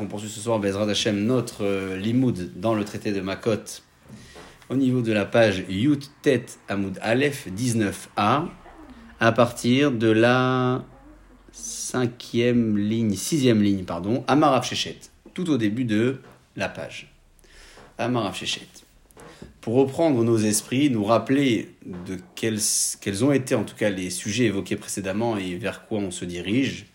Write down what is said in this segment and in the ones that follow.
On poursuit ce soir Bezrat Hashem notre euh, limoud dans le traité de Makot au niveau de la page Yut Tet Amoud Aleph 19a à partir de la cinquième ligne, sixième ligne, pardon, Amarav Shechet, tout au début de la page. Amarav Shechet. Pour reprendre nos esprits, nous rappeler de quels, quels ont été en tout cas les sujets évoqués précédemment et vers quoi on se dirige,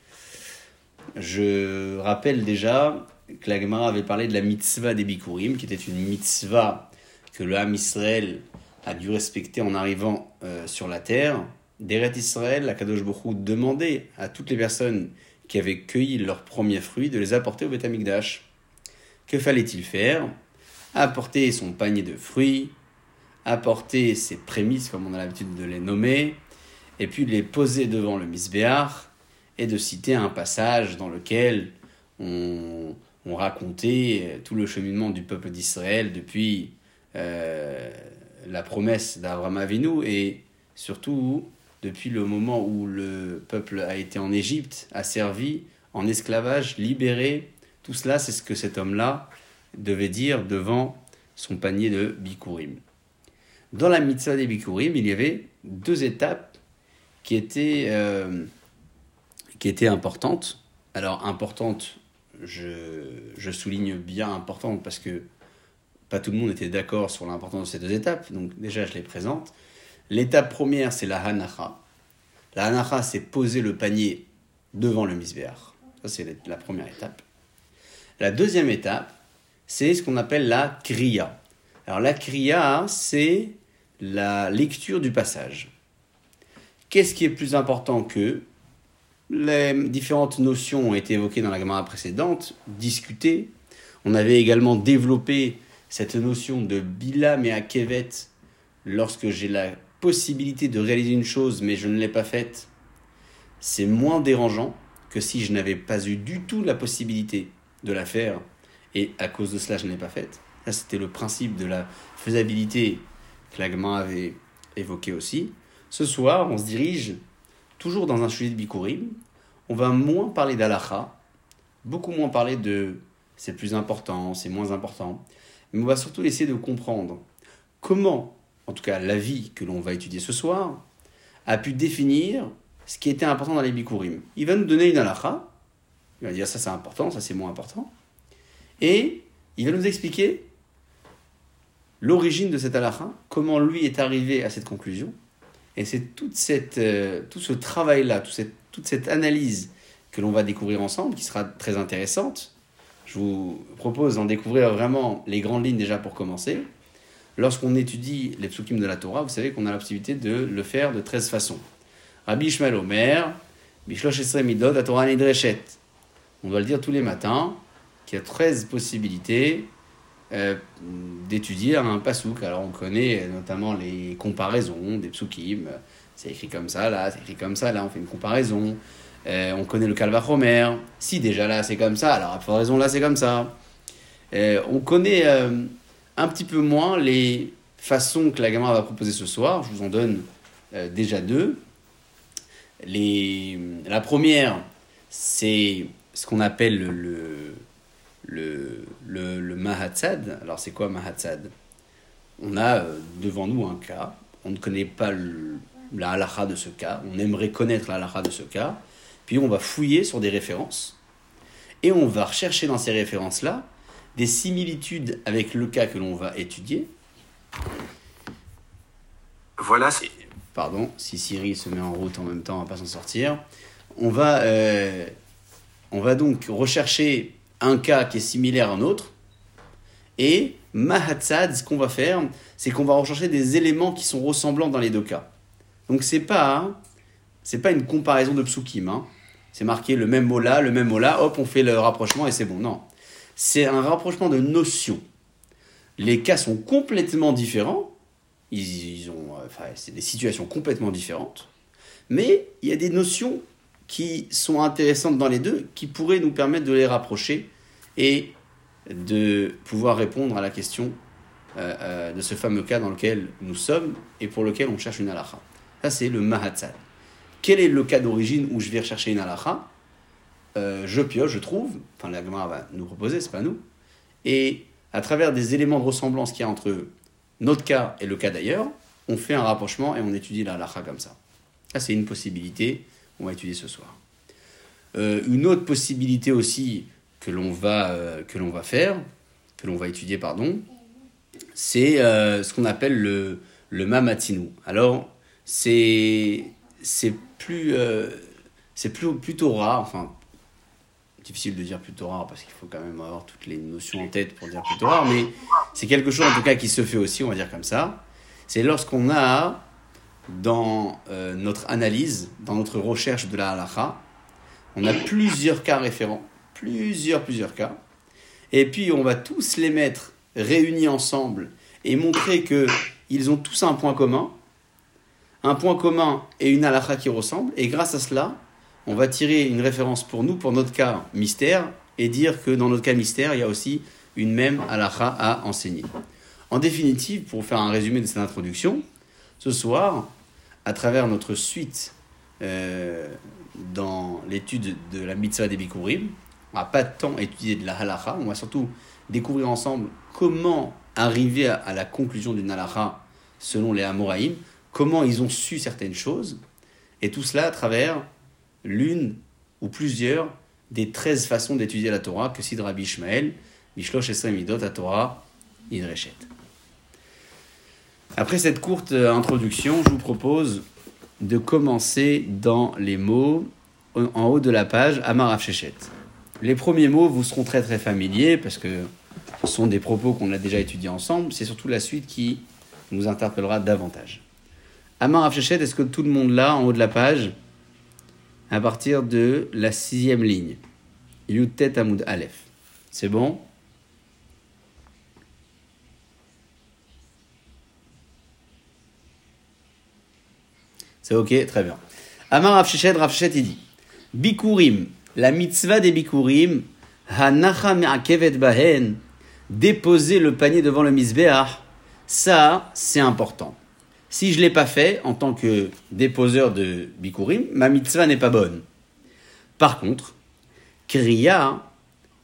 je rappelle déjà que la Gemara avait parlé de la mitzvah des Bikurim, qui était une mitzvah que le Ham Israël a dû respecter en arrivant euh, sur la terre. D'Eret Israël, la Kadosh Bokhu demandait à toutes les personnes qui avaient cueilli leurs premiers fruits de les apporter au Beth Amikdash. Que fallait-il faire? Apporter son panier de fruits, apporter ses prémices, comme on a l'habitude de les nommer, et puis les poser devant le Misbéach, et de citer un passage dans lequel on, racontait tout le cheminement du peuple d'Israël depuis euh, la promesse d'Abraham Avinu et surtout depuis le moment où le peuple a été en Égypte, a servi en esclavage, libéré. Tout cela, c'est ce que cet homme-là devait dire devant son panier de Bikurim. Dans la mitzvah des Bikurim, il y avait deux étapes qui étaient euh, qui était importante. Alors importante, je, souligne bien importante parce que pas tout le monde était d'accord sur l'importance de ces deux étapes, donc déjà je les présente. L'étape première, c'est la hanacha. La hanacha, c'est poser le panier devant le misbéach. Ça, c'est la première étape. La deuxième étape, c'est ce qu'on appelle la kriya. Alors la kriya, c'est la lecture du passage. Qu'est-ce qui est plus important que les différentes notions ont été évoquées dans la gamme précédente, discutées. On avait également développé cette notion de bilam et akevet lorsque j'ai la possibilité de réaliser une chose mais je ne l'ai pas faite. C'est moins dérangeant que si je n'avais pas eu du tout la possibilité de la faire et à cause de cela je ne l'ai pas faite. Là c'était le principe de la faisabilité que la avait évoqué aussi. Ce soir on se dirige toujours dans un sujet de Bikurim, on va moins parler d'Alacha, beaucoup moins parler de c'est plus important, c'est moins important, mais on va surtout essayer de comprendre comment, en tout cas la vie que l'on va étudier ce soir, a pu définir ce qui était important dans les Bikurim. Il va nous donner une Alacha, il va dire ça c'est important, ça c'est moins important, et il va nous expliquer l'origine de cette Alacha, comment lui est arrivé à cette conclusion, et c'est euh, tout ce travail-là, toute cette, toute cette analyse que l'on va découvrir ensemble, qui sera très intéressante. Je vous propose d'en découvrir vraiment les grandes lignes déjà pour commencer. Lorsqu'on étudie les psukim de la Torah, vous savez qu'on a la possibilité de le faire de 13 façons. Rabbi Ishmael Omer, Bishlosh Midot, Torah Nidreshet. On doit le dire tous les matins, qu'il y a 13 possibilités euh, d'étudier un pasouk. Alors on connaît notamment les comparaisons des psukim. C'est écrit comme ça, là, c'est écrit comme ça, là, on fait une comparaison. Euh, on connaît le calvachomer. Si déjà là c'est comme ça, alors à raison là c'est comme ça. Euh, on connaît un petit peu moins les façons que la gamme va proposer ce soir. Je vous en donne déjà deux. Les, la première, c'est ce qu'on appelle le, le, le, le. Alors, c'est quoi Mahatzad On a euh, devant nous un cas, on ne connaît pas la halakha de ce cas, on aimerait connaître la halakha de ce cas, puis on va fouiller sur des références, et on va rechercher dans ces références-là des similitudes avec le cas que l'on va étudier. Voilà. Pardon, si Siri se met en route en même temps, on va pas s'en sortir. On va, euh, on va donc rechercher un cas qui est similaire à un autre. Et Mahatzad, ce qu'on va faire, c'est qu'on va rechercher des éléments qui sont ressemblants dans les deux cas. Donc c'est pas c'est pas une comparaison de psukim. Hein. C'est marqué le même mot là, le même mot là, hop, on fait le rapprochement et c'est bon. Non. C'est un rapprochement de notions. Les cas sont complètement différents. Ils, ont, enfin, c'est des situations complètement différentes. Mais il y a des notions qui sont intéressantes dans les deux, qui pourraient nous permettre de les rapprocher et de pouvoir répondre à la question euh, euh, de ce fameux cas dans lequel nous sommes et pour lequel on cherche une halakha. Ça, c'est le mahatzal. Quel est le cas d'origine où je vais rechercher une halakha euh, je pioche, je trouve, enfin la Gemara va nous proposer, c'est pas nous, et à travers des éléments de ressemblance qu'il y a entre notre cas et le cas d'ailleurs, on fait un rapprochement et on étudie la halakha comme ça. Ça, c'est une possibilité qu'on va étudier ce soir. Euh, une autre possibilité aussi que l'on va, euh, va faire, que l'on va étudier, pardon, c'est ce qu'on appelle le, le. Alors, c'est, c'est plus, c'est plus, plutôt rare, enfin, difficile de dire plutôt rare parce qu'il faut quand même avoir toutes les notions en tête pour dire plutôt rare, mais c'est quelque chose en tout cas qui se fait aussi, on va dire comme ça. C'est lorsqu'on a dans notre analyse, dans notre recherche de la halakha, on a plusieurs cas référents, plusieurs, plusieurs cas. Et puis on va tous les mettre réunis ensemble et montrer que ils ont tous un point commun, un point commun et une halakha qui ressemble. Et grâce à cela, on va tirer une référence pour nous, pour notre cas mystère, et dire que dans notre cas mystère, il y a aussi une même halakha à enseigner. En définitive, pour faire un résumé de cette introduction, ce soir, à travers notre suite euh, dans l'étude de la mitzvah des Bikurim. On va pas tant étudier de la halacha, on va surtout découvrir ensemble comment arriver à, la conclusion d'une halacha selon les Amoraïm, comment ils ont su certaines choses, et tout cela à travers l'une ou plusieurs des 13 façons d'étudier la Torah que Sidra Bishmael, Mishlosh Esremidot à Torah, Idreshet. Après cette courte introduction, je vous propose de commencer dans les mots en haut de la page Amar Shechet. Les premiers mots vous seront très très familiers parce que ce sont des propos qu'on a déjà étudiés ensemble. C'est surtout la suite qui nous interpellera davantage. Amar Shechet, est-ce que tout le monde l'a en haut de la page à partir de la sixième ligne Yutet Amoud Aleph. C'est bon? C'est ok, très bien. Amar Rav Shechet, il dit Bikurim, la mitzvah des Bikurim, Hanacha Me'akevet Bahen, déposer le panier devant le Mizbeach, ça, c'est important. Si je ne l'ai pas fait en tant que déposeur de Bikurim, ma mitzvah n'est pas bonne. Par contre, Kriya,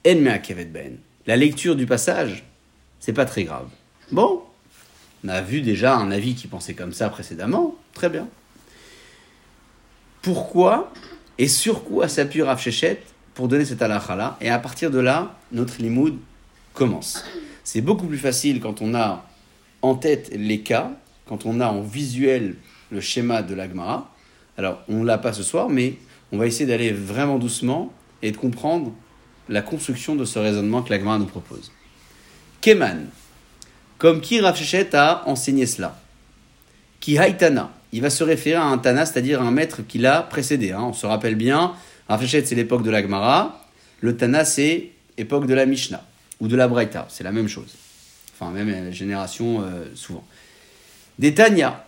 En Bahen, la lecture du passage, c'est pas très grave. Bon, on a vu déjà un avis qui pensait comme ça précédemment, très bien pourquoi et sur quoi s'appuie Rav Shechet pour donner cette halakha-là? Et à partir de là, notre limoud commence. C'est beaucoup plus facile quand on a en tête les cas, quand on a en visuel le schéma de l'agmara. Alors, on ne l'a pas ce soir, mais on va essayer d'aller vraiment doucement et de comprendre la construction de ce raisonnement que l'agmara nous propose. Keman, comme qui Rav a enseigné cela? Ki haitana, il va se référer à un Tana, c'est-à-dire un maître qui l'a précédé. Hein. On se rappelle bien, Rafechet c'est l'époque de la Gemara, le Tana c'est l'époque de la Mishnah ou de la Braïta, c'est la même chose. Enfin, même génération euh, souvent. Des Tanya,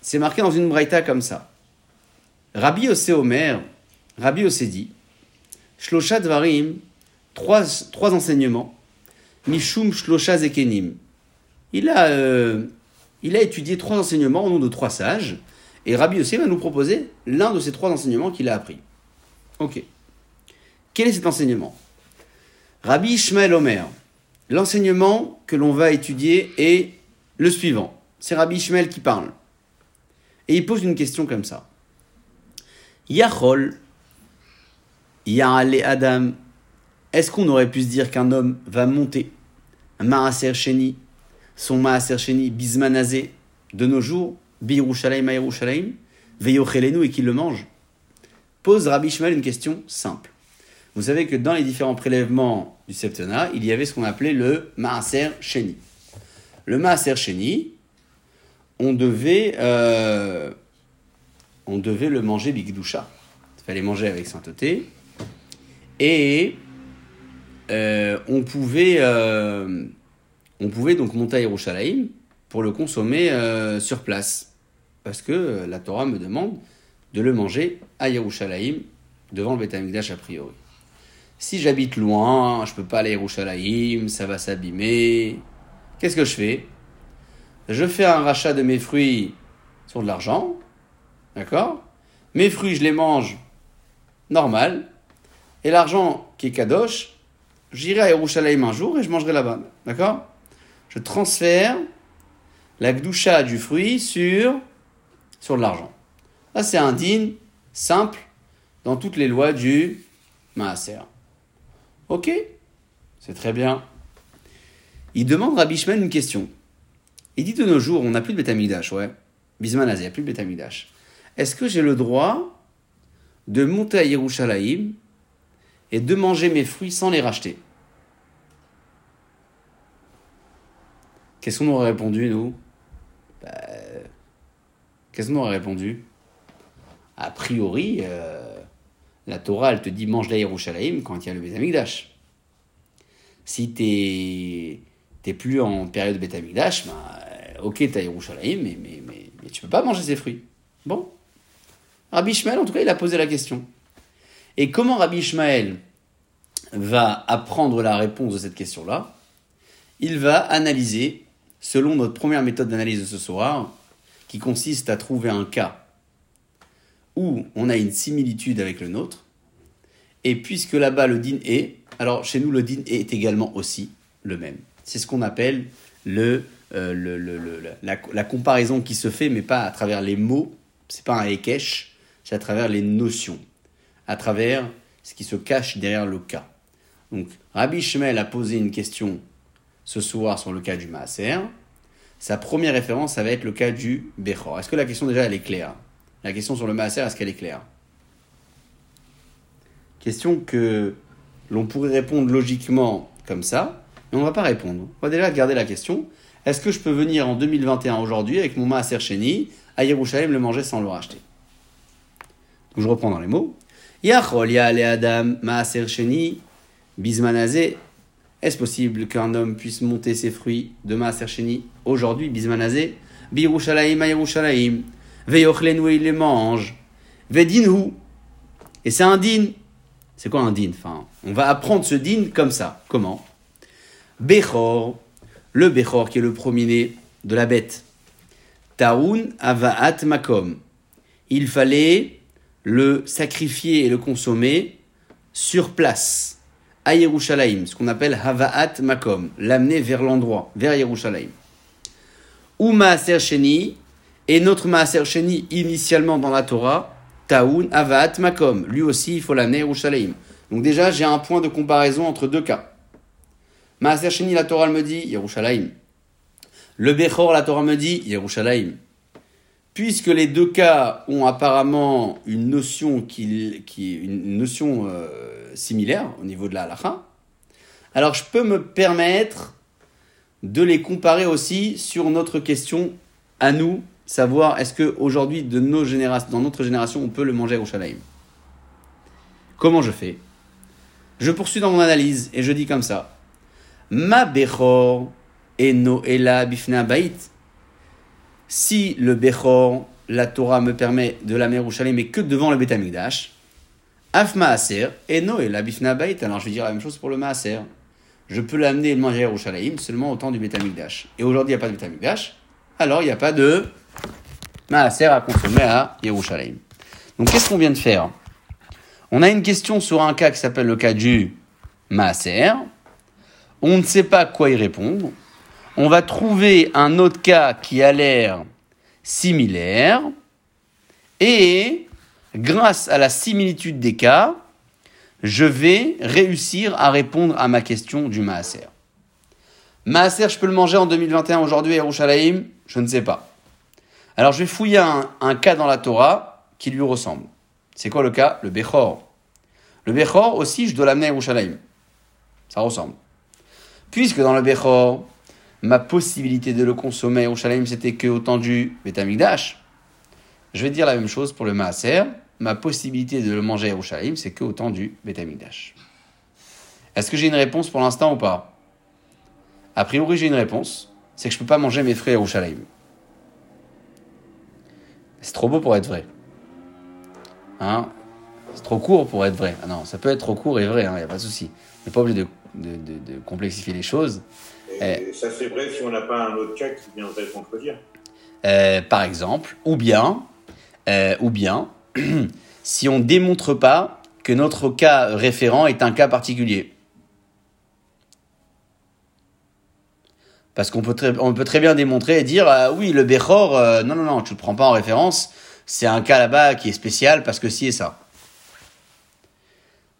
c'est marqué dans une Braïta comme ça. Rabbi Osé Omer, Rabbi Osé dit, Shlosha Dvarim, trois, enseignements, Mishum Shlosha Zekenim. Il a euh, il a étudié trois enseignements au nom de trois sages, et Rabbi aussi va nous proposer l'un de ces trois enseignements qu'il a appris. Ok. Quel est cet enseignement? Rabbi Ishmael Omer. L'enseignement que l'on va étudier est le suivant. C'est Rabbi Ishmael qui parle. Et il pose une question comme ça. Yachol, Ya'ale Adam. Est-ce qu'on aurait pu se dire qu'un homme va monter Maaser Sheni son Maaser Sheni Bismanazé de nos jours, Birushalayim Yerushalayim, Veyochelenu et qu'il le mange? Pose Rabbi Shmuel une question simple. Vous savez que dans les différents prélèvements du Septona, il y avait ce qu'on appelait le Maaser Sheni. Le Maaser Sheni, on devait, euh, on devait le manger Bigdusha. Il fallait manger avec sainteté. Et euh, on pouvait. Euh, on pouvait donc monter à Yerushalayim pour le consommer sur place. Parce que la Torah me demande de le manger à Yerushalayim devant le Beth a priori. Si j'habite loin, je peux pas aller à Yerushalayim, ça va s'abîmer. Qu'est-ce que je fais? Je fais un rachat de mes fruits sur de l'argent. D'accord? Mes fruits, je les mange normal. Et l'argent qui est Kadosh, j'irai à Yerushalayim un jour et je mangerai là-bas. D'accord? Je transfère la gdoucha du fruit sur, sur de l'argent. Là, c'est un simple dans toutes les lois du maaser. Ok? C'est très bien. Il demande à Bishman une question. Il dit de nos jours, on n'a plus de Betamigdash, ouais. Bisman il n'y a plus de Betamigdash. Est-ce que j'ai le droit de monter à Yerushalayim et de manger mes fruits sans les racheter? Qu'est-ce qu'on aurait répondu, nous? Bah, Qu'est-ce qu'on aurait répondu? A priori, euh, la Torah, elle te dit mange la Yerushalayim quand il y a le Betamigdash. Si t'es t'es plus en période de Betamigdash, bah, ok, t'as Yerushalayim, mais, mais, mais, mais tu peux pas manger ces fruits. Bon. Rabbi Ishmael, en tout cas, il a posé la question. Et comment Rabbi Ishmael va apprendre la réponse de cette question-là? Il va analyser, selon notre première méthode d'analyse de ce soir, qui consiste à trouver un cas où on a une similitude avec le nôtre, et puisque là-bas le din est, alors chez nous le din est également aussi le même. C'est ce qu'on appelle le, euh, le, le, la, la, comparaison qui se fait, mais pas à travers les mots, c'est pas un ekesh, c'est à travers les notions, à travers ce qui se cache derrière le cas. Donc, Rabbi Shemel a posé une question ce soir sur le cas du Maaser. Sa première référence, ça va être le cas du Bechor. Est-ce que la question déjà, elle est claire? La question sur le Maaser, est-ce qu'elle est claire? Question que l'on pourrait répondre logiquement comme ça, on ne va pas répondre. On va déjà garder la question. Est-ce que je peux venir en 2021 aujourd'hui avec mon Maaser Sheni à Yerushalayim le manger sans le racheter? Je reprends dans les mots. Yachol ya adam Maaser Sheni Bismanazé, est-ce possible qu'un homme puisse monter ses fruits de Maaser Sheni aujourd'hui, Bismanazé? Birushalayim a Yerushalayim, Veyochlenu il les mange, et c'est un din. C'est quoi un din? On va apprendre ce din comme ça. Comment? Bechor, le Bechor qui est le premier-né de la bête. Taoun avaat makom. Il fallait le sacrifier et le consommer sur place à Yerushalayim, ce qu'on appelle Havaat Makom, l'amener vers l'endroit, vers Yerushalayim. Ou Maaser Sheni, et notre Maaser Sheni, initialement dans la Torah, Taoun Havaat Makom, lui aussi il faut l'amener à Yerushalayim. Donc déjà j'ai un point de comparaison entre deux cas. Maaser Sheni, la Torah me dit Yerushalayim. Le Bechor, la Torah me dit Yerushalayim. Puisque les deux cas ont apparemment une notion qui, une notion euh, similaire au niveau de la halakha, alors je peux me permettre de les comparer aussi sur notre question à nous, savoir est-ce que aujourd'hui de nos générations, dans notre génération, on peut le manger au. Comment je fais? Je poursuis dans mon analyse et je dis comme ça. Ma bechor eno ela bifna bait si le Bechor, la Torah me permet de la mer Shalim, mais que devant le Betamigdash, Af Maaser, et Noé, la Bifna Bait. Alors je vais dire la même chose pour le Maaser. Je peux l'amener et le manger à Yerushalayim seulement au temps du Betamigdash. Et aujourd'hui, il n'y a pas de Betamigdash, alors il n'y a pas de Maaser à consommer à Yerushalayim. Donc qu'est-ce qu'on vient de faire? On a une question sur un cas qui s'appelle le cas du Maaser. On ne sait pas quoi y répondre on va trouver un autre cas qui a l'air similaire et grâce à la similitude des cas, je vais réussir à répondre à ma question du Maaser. Maaser, je peux le manger en 2021 aujourd'hui à Yerushalayim Je ne sais pas. Alors je vais fouiller un, cas dans la Torah qui lui ressemble. C'est quoi le cas? Le Bechor. Le Bechor aussi, je dois l'amener à Yerushalayim. Ça ressemble. Puisque dans le Bechor, ma possibilité de le consommer au Shalem, c'était que au du Betamigdash. Je vais dire la même chose pour le Maaser. Ma possibilité de le manger au Shalem, c'est que au du Betamigdash. Est-ce que j'ai une réponse pour l'instant ou pas? A priori, j'ai une réponse. C'est que je ne peux pas manger mes fruits au Shalem. C'est trop beau pour être vrai. Hein? C'est trop court pour être vrai. Ah non, ça peut être trop court et vrai, il hein, n'y a pas de souci. On n'est pas obligé de, de complexifier les choses. Eh. ça serait bref si on n'a pas un autre cas qui viendrait contredire. Euh, par exemple, ou bien, euh, ou bien, si on démontre pas que notre cas référent est un cas particulier. Parce qu'on peut, très, on peut très bien démontrer et dire, ah oui, le Bechor, euh, non, non, non, tu ne le prends pas en référence, c'est un cas là-bas qui est spécial parce que si et ça.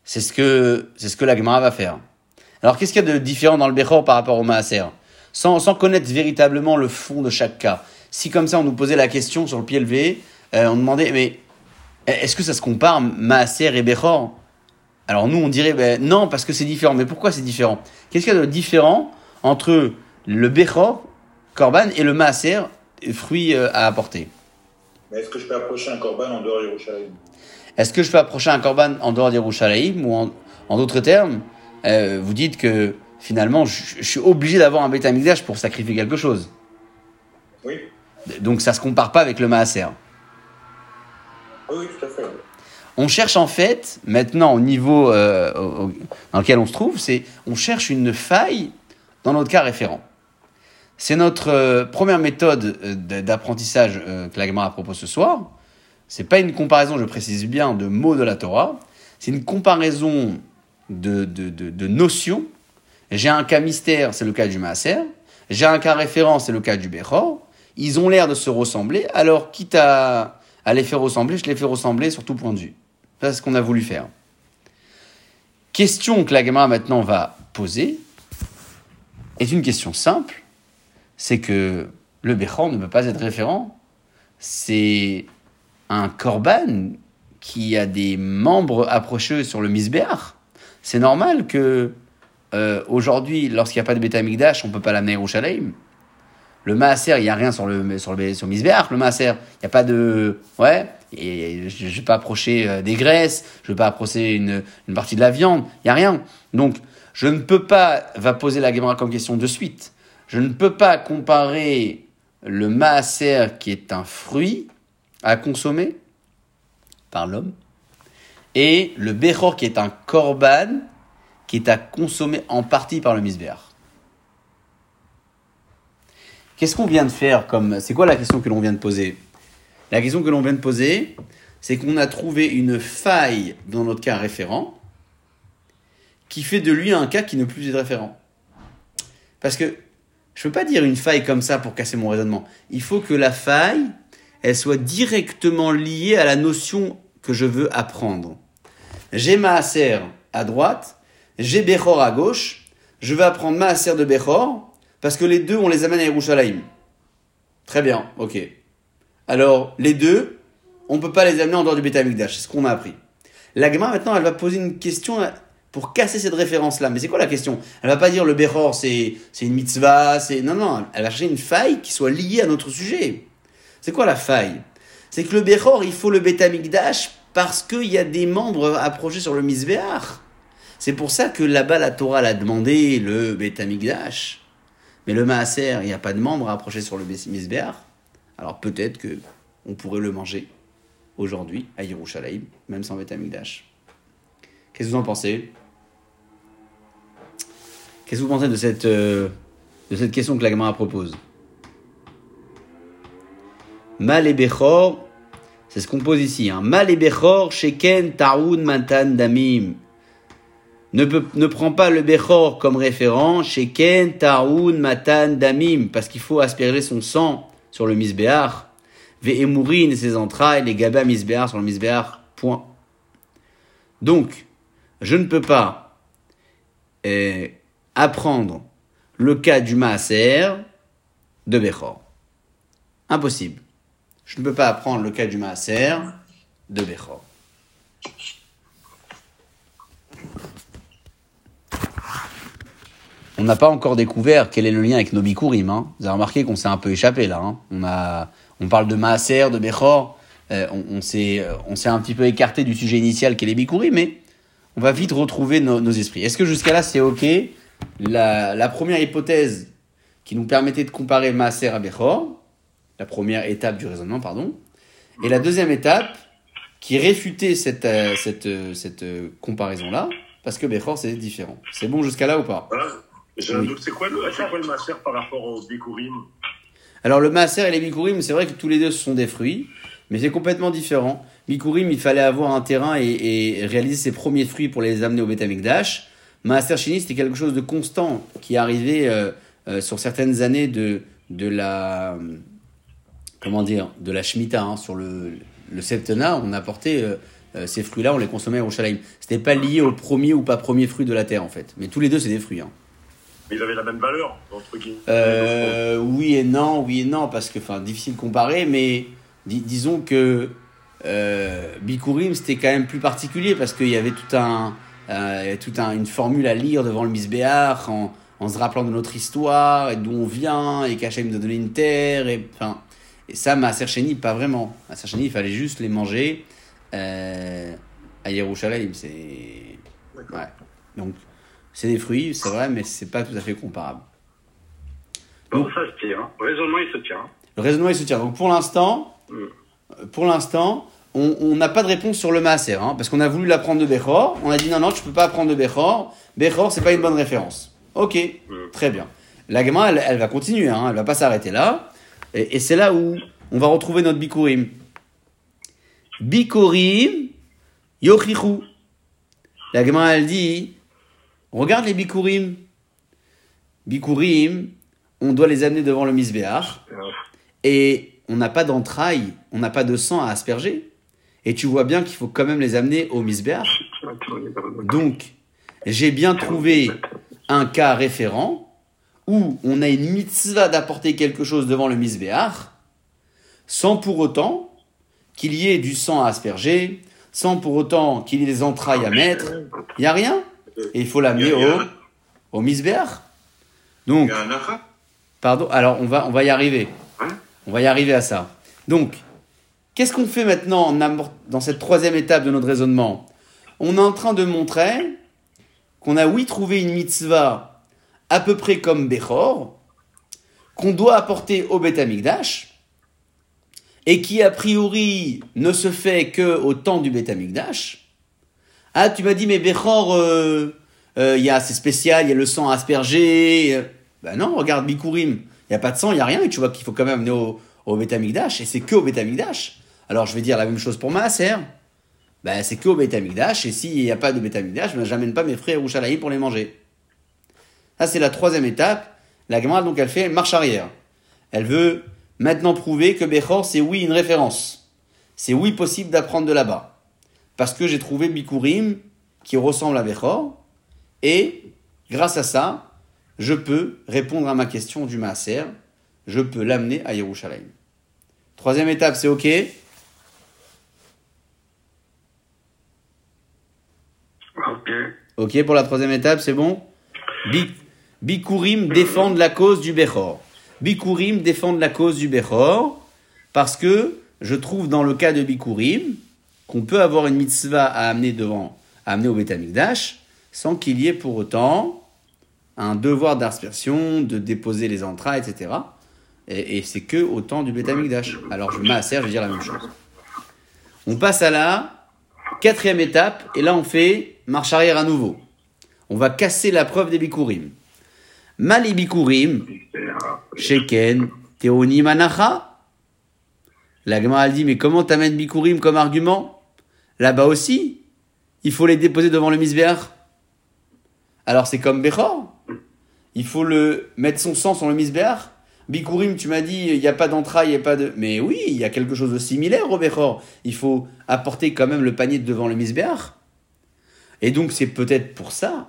C'est ce que, c'est ce que la Gemara va faire. Alors, qu'est-ce qu'il y a de différent dans le Bechor par rapport au Maaser? Sans, sans connaître véritablement le fond de chaque cas. Si comme ça, on nous posait la question sur le pied levé, euh, on demandait, mais est-ce que ça se compare Maaser et Bechor? Alors nous, on dirait, ben, non, parce que c'est différent. Mais pourquoi c'est différent? Qu'est-ce qu'il y a de différent entre le Bechor, Korban, et le Maaser, fruit euh, à apporter? Est-ce que je peux approcher un Corban en dehors d'Yerushalayim? Est-ce que je peux approcher un Korban en dehors d'Yerushalayim Ou en, en d'autres termes, euh, vous dites que finalement, je, je suis obligé d'avoir un Beth Amikdash pour sacrifier quelque chose. Oui. Donc ça se compare pas avec le Maaser. Oui, tout à fait. On cherche en fait, maintenant au niveau euh, au- au- dans lequel on se trouve, c'est on cherche une faille dans notre cas référent. C'est notre euh, première méthode euh, d'apprentissage que la Gemara propose ce soir. C'est pas une comparaison, je précise bien, de mots de la Torah. C'est une comparaison de, notions. J'ai un cas mystère, c'est le cas du Maaser. J'ai un cas référent, c'est le cas du Bechor. Ils ont l'air de se ressembler, alors quitte à, à les faire ressembler, je les fais ressembler sur tout point de vue. C'est ce qu'on a voulu faire. Question que la maintenant va poser est une question simple. C'est que le Bechor ne peut pas être référent. C'est un Korban qui a des membres approcheux sur le Misbéach. C'est normal que euh, aujourd'hui, lorsqu'il n'y a pas de Beth Amikdash, on ne peut pas l'amener au Yerushalayim. Le Maaser, il n'y a rien sur le, sur le, sur le le Maaser. Il n'y a pas de. Ouais. Je ne vais pas approcher euh, des graisses, je ne vais pas approcher une, une partie de la viande, il n'y a rien. Donc, je ne peux pas, va poser la Gemara comme question de suite, je ne peux pas comparer le Maaser qui est un fruit à consommer par l'homme et le Bechor qui est un korban qui est à consommer en partie par le Misbéach. Qu'est-ce qu'on vient de faire comme. C'est quoi la question que l'on vient de poser? La question que l'on vient de poser, c'est qu'on a trouvé une faille dans notre cas référent qui fait de lui un cas qui ne plus être référent. Parce que je ne peux pas dire une faille comme ça pour casser mon raisonnement. Il faut que la faille, elle soit directement liée à la notion que je veux apprendre. J'ai Maaser à droite, j'ai Bechor à gauche, je vais apprendre Maaser de Bechor, parce que les deux, on les amène à Yerushalayim. Très bien, ok. Alors, les deux, on ne peut pas les amener en dehors du Beth Amikdash, c'est ce qu'on a appris. La maintenant, elle va poser une question pour casser cette référence-là. Mais c'est quoi la question? Elle va pas dire le Bechor, c'est une mitzvah, c'est... Non, non, elle va chercher une faille qui soit liée à notre sujet. C'est quoi la faille? C'est que le Bechor, il faut le Beth Amikdash parce qu'il y a des membres approchés sur le Mizbeach. C'est pour ça que là-bas, la Torah l'a demandé, le Beth Amikdash. Mais le Maaser, il n'y a pas de membres approchés sur le Mizbeach. Alors peut-être que on pourrait le manger aujourd'hui à Yerushalayim, même sans Beth Amikdash. Qu'est-ce que vous en pensez? Qu'est-ce que vous pensez de cette, euh, de cette question que la Gemara propose? Mal et Bechor, c'est ce qu'on pose ici. Hein. Mal et Bechor, Sheken, Taoun, Matan, Damim. Ne, prends pas le Bechor comme référent, Sheken, Taoun, Matan, Damim, parce qu'il faut asperger son sang sur le Misbéach. Ve'emurin et ses entrailles, les Gaba Misbéach sur le Misbéach, point. Donc, je ne peux pas euh, apprendre le cas du Maaser de Bechor. Impossible. Je ne peux pas apprendre le cas du Maaser de Bechor. On n'a pas encore découvert quel est le lien avec nos bikurim. Hein. Vous avez remarqué qu'on s'est un peu échappé là. Hein. On, parle de Maaser, de Bechor. Euh, on, s'est un petit peu écarté du sujet initial qui est les bikurim, mais on va vite retrouver nos, nos esprits. Est-ce que jusqu'à là c'est ok? La, la première hypothèse qui nous permettait de comparer Maaser à Bechor, la première étape du raisonnement, pardon, et la deuxième étape qui réfutait cette, euh, cette, euh, cette euh, comparaison-là, parce que Bechor c'est différent. C'est bon jusqu'à là ou pas Voilà. J'ai un Oui. doute. C'est quoi, le, c'est quoi le master par rapport au Bikurim Alors le Maaser et les Bikurim, c'est vrai que tous les deux ce sont des fruits, mais c'est complètement différent. Bikurim, il fallait avoir un terrain et, et réaliser ses premiers fruits pour les amener au Beth Amikdash. Maaser Sheni, c'était quelque chose de constant qui arrivait sur certaines années de, de la comment dire de la Shemitah hein, sur le, le Septena, on apportait euh, euh, ces fruits-là, on les consommait à Yerushalayim. C'était pas lié au premier ou pas premier fruit de la terre en fait, mais tous les deux c'est des fruits. Hein. Mais ils avaient la même valeur, entre guillemets. Euh, oui et non, oui et non, parce que, enfin, difficile de comparer, mais di- disons que euh, Bikurim, c'était quand même plus particulier, parce qu'il y avait tout un, toute un, une formule à lire devant le Misbéach, en, en se rappelant de notre histoire, et d'où on vient, et qu'Hachem nous a donné une terre, et, enfin, et ça, Maaser Sheni, pas vraiment. Maaser Sheni, il fallait juste les manger euh, à Yerushalayim, c'est... Ouais. Donc, c'est des fruits, c'est vrai, mais c'est pas tout à fait comparable. Bon, ça se tient. Le raisonnement, il se tient. Le raisonnement, il se tient. Donc pour l'instant, Mm. euh, pour l'instant, on n'a pas de réponse sur le Maaser, hein, parce qu'on a voulu l'apprendre de Bechor. On a dit non, non, tu peux pas apprendre de Bechor. Bechor, c'est pas une bonne référence. Ok, Mm. très bien. La elle, elle va continuer, hein, elle va pas s'arrêter là. Et, c'est là où on va retrouver notre Bikurim. Bikurim, Yochichu. La Gemara, elle dit, regarde les Bikurim. Bikurim, on doit les amener devant le Misbéach et on n'a pas d'entrailles, on n'a pas de sang à asperger. Et tu vois bien qu'il faut quand même les amener au Misbéach. Donc, j'ai bien trouvé un cas référent où on a une mitzvah d'apporter quelque chose devant le Misbéach sans pour autant qu'il y ait du sang à asperger, sans pour autant qu'il y ait des entrailles à mettre. Il n'y a rien. Et il faut l'amener au, au Misbéach. Il Donc. Pardon Alors, on va, on va y arriver. On va y arriver à ça. Donc, qu'est-ce qu'on fait maintenant dans cette troisième étape de notre raisonnement? On est en train de montrer qu'on a, oui, trouvé une mitzvah à peu près comme Bechor, qu'on doit apporter au Beth Amikdash, et qui, a priori, ne se fait que au temps du Beth Amikdash. Ah, tu m'as dit, mais Bechor, euh, euh, il y a, c'est spécial, il y a le sang aspergé. euh. Ben non, regarde Bikurim, il n'y a pas de sang, il n'y a rien, et tu vois qu'il faut quand même amener au, au Beth Amikdash, et c'est que au Beth. Alors je vais dire la même chose pour Maaser. Ben c'est que au Beth Amikdash, et s'il n'y a pas de Beth Amikdash, ben j'amène pas mes frères Rouchalaï pour les manger. Ça c'est la troisième étape. La Gemara donc elle fait marche arrière. Elle veut maintenant prouver que Bechor c'est oui une référence. C'est oui possible d'apprendre de là-bas. Parce que j'ai trouvé Bikurim qui ressemble à Bechor, et grâce à ça, je peux répondre à ma question du Maaser, je peux l'amener à Yerushalayim. Troisième étape, c'est OK. Ok. OK pour la troisième étape, c'est bon? Bikurim défendent la cause du Bechor. Bikurim défendent la cause du Bechor parce que je trouve dans le cas de Bikurim qu'on peut avoir une mitzvah à amener devant, à amener au Beth Amikdash sans qu'il y ait pour autant un devoir d'aspersion, de déposer les entrailles, etc. Et, c'est que au temps du Beth Amikdash. Alors je m'asser, je vais dire la même chose. On passe à la quatrième étape, et là on fait marche arrière à nouveau. On va casser la preuve des Bikurim. Mali Bikurim, Sheken, Théonim Anacha. La Gemara elle dit, mais comment t'amènes Bikurim comme argument? Là-bas aussi, il faut les déposer devant le Misbéach. Alors c'est comme Bechor. Il faut le mettre son sang sur le Misbéach. Bikurim, tu m'as dit, il n'y a pas d'entrailles, il n'y a pas de... Mais oui, il y a quelque chose de similaire au Bechor. Il faut apporter quand même le panier devant le Misbéach. Et donc c'est peut-être pour ça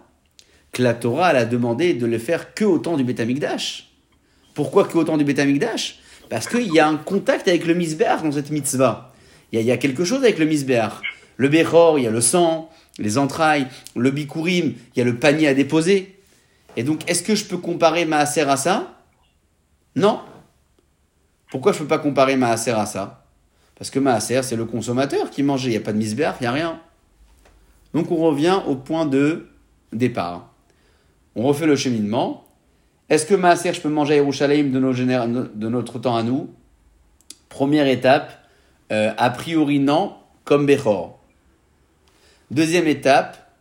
que la Torah a demandé de le faire que au temps du Betamikdash. Pourquoi que au temps du Betamikdash Parce qu'il y a un contact avec le Misbéach dans cette mitzvah. Il y, a, il y a quelque chose avec le Misbéach. Le Bechor, il y a le sang, les entrailles, le Bikurim, il y a le panier à déposer. Et donc, est-ce que je peux comparer Maaser à ça? Non. Pourquoi je ne peux pas comparer Maaser à ça? Parce que Maaser, c'est le consommateur qui mangeait. Il n'y a pas de Misbéach, il n'y a rien. Donc, on revient au point de départ. On refait le cheminement. Est-ce que Maaser, je peux manger à Yerushalayim de, notre temps à nous? Première étape, euh, a priori non, comme Bechor. Deuxième étape,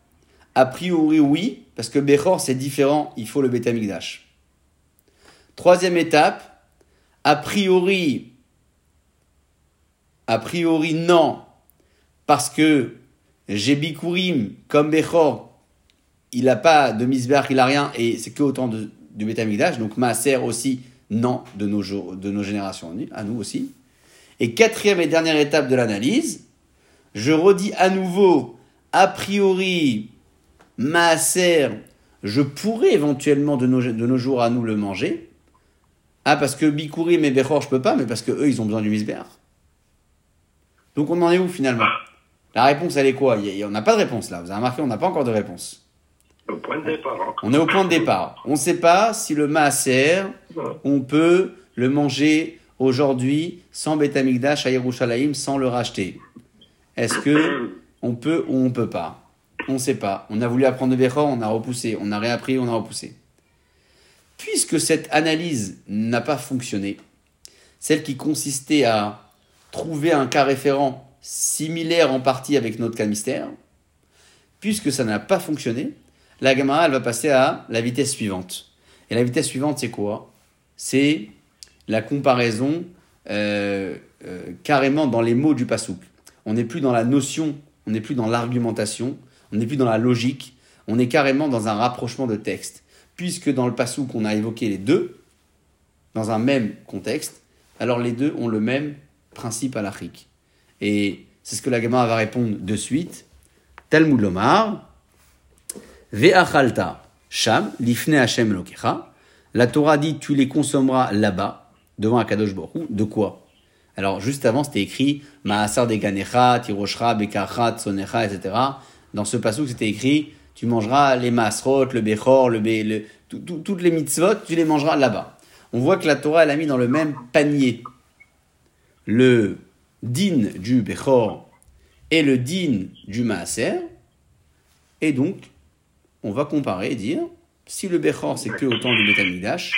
a priori oui, parce que Bechor c'est différent, il faut le Betamikdash. Troisième étape, a priori, a priori non, parce que j'ai Bikurim comme Bechor, il n'a pas de misbeach, il n'a rien, et c'est que autant de, du Betamigdash, donc Maaser aussi, non, de nos, jours, de nos générations, à nous aussi. Et quatrième et dernière étape de l'analyse, je redis à nouveau, a priori, Maaser, je pourrais éventuellement de nos, de nos jours à nous le manger. Ah, parce que Bikurim et Bechor, je peux pas, mais parce que eux, ils ont besoin du misbeach. Donc on en est où finalement? La réponse, elle est quoi? On n'a pas de réponse là. Vous avez remarqué, on n'a pas encore de réponse. Au point de départ. hein. On est au point de départ. On ne sait pas si le maaser, on peut le manger aujourd'hui sans Betamikdash à Yerushalayim, sans le racheter. Est-ce que on peut ou on peut pas? On ne sait pas. On a voulu apprendre de Bechor, on a repoussé. On a réappris, on a repoussé. Puisque cette analyse n'a pas fonctionné, celle qui consistait à trouver un cas référent similaire en partie avec notre cas mystère, puisque ça n'a pas fonctionné, la Gemara, elle va passer à la vitesse suivante. Et la vitesse suivante, c'est quoi? C'est la comparaison euh, euh, carrément dans les mots du pasouk. On n'est plus dans la notion, on n'est plus dans l'argumentation, on n'est plus dans la logique, on est carrément dans un rapprochement de texte. Puisque dans le pasouk, on a évoqué les deux, dans un même contexte, alors les deux ont le même principe halachique. Et c'est ce que la Gemara va répondre de suite. Talmud Lomar, Ve'achalta Sham, Lifne Hashem Lokecha. La Torah dit tu les consommeras là-bas, devant Akadosh Hu. De quoi? Alors, juste avant, c'était écrit Maasar de Ganecha, Tiroshra, Bekachat, Sonecha, etc. Dans ce passage, c'était écrit tu mangeras les Masrot, le Bechor, le, toutes les mitzvot, tu les mangeras là-bas. On voit que la Torah, elle a mis dans le même panier le din du Bechor et le din du Maaser. Et donc, on va comparer et dire, si le Bechor c'est que autant du Betamigdash,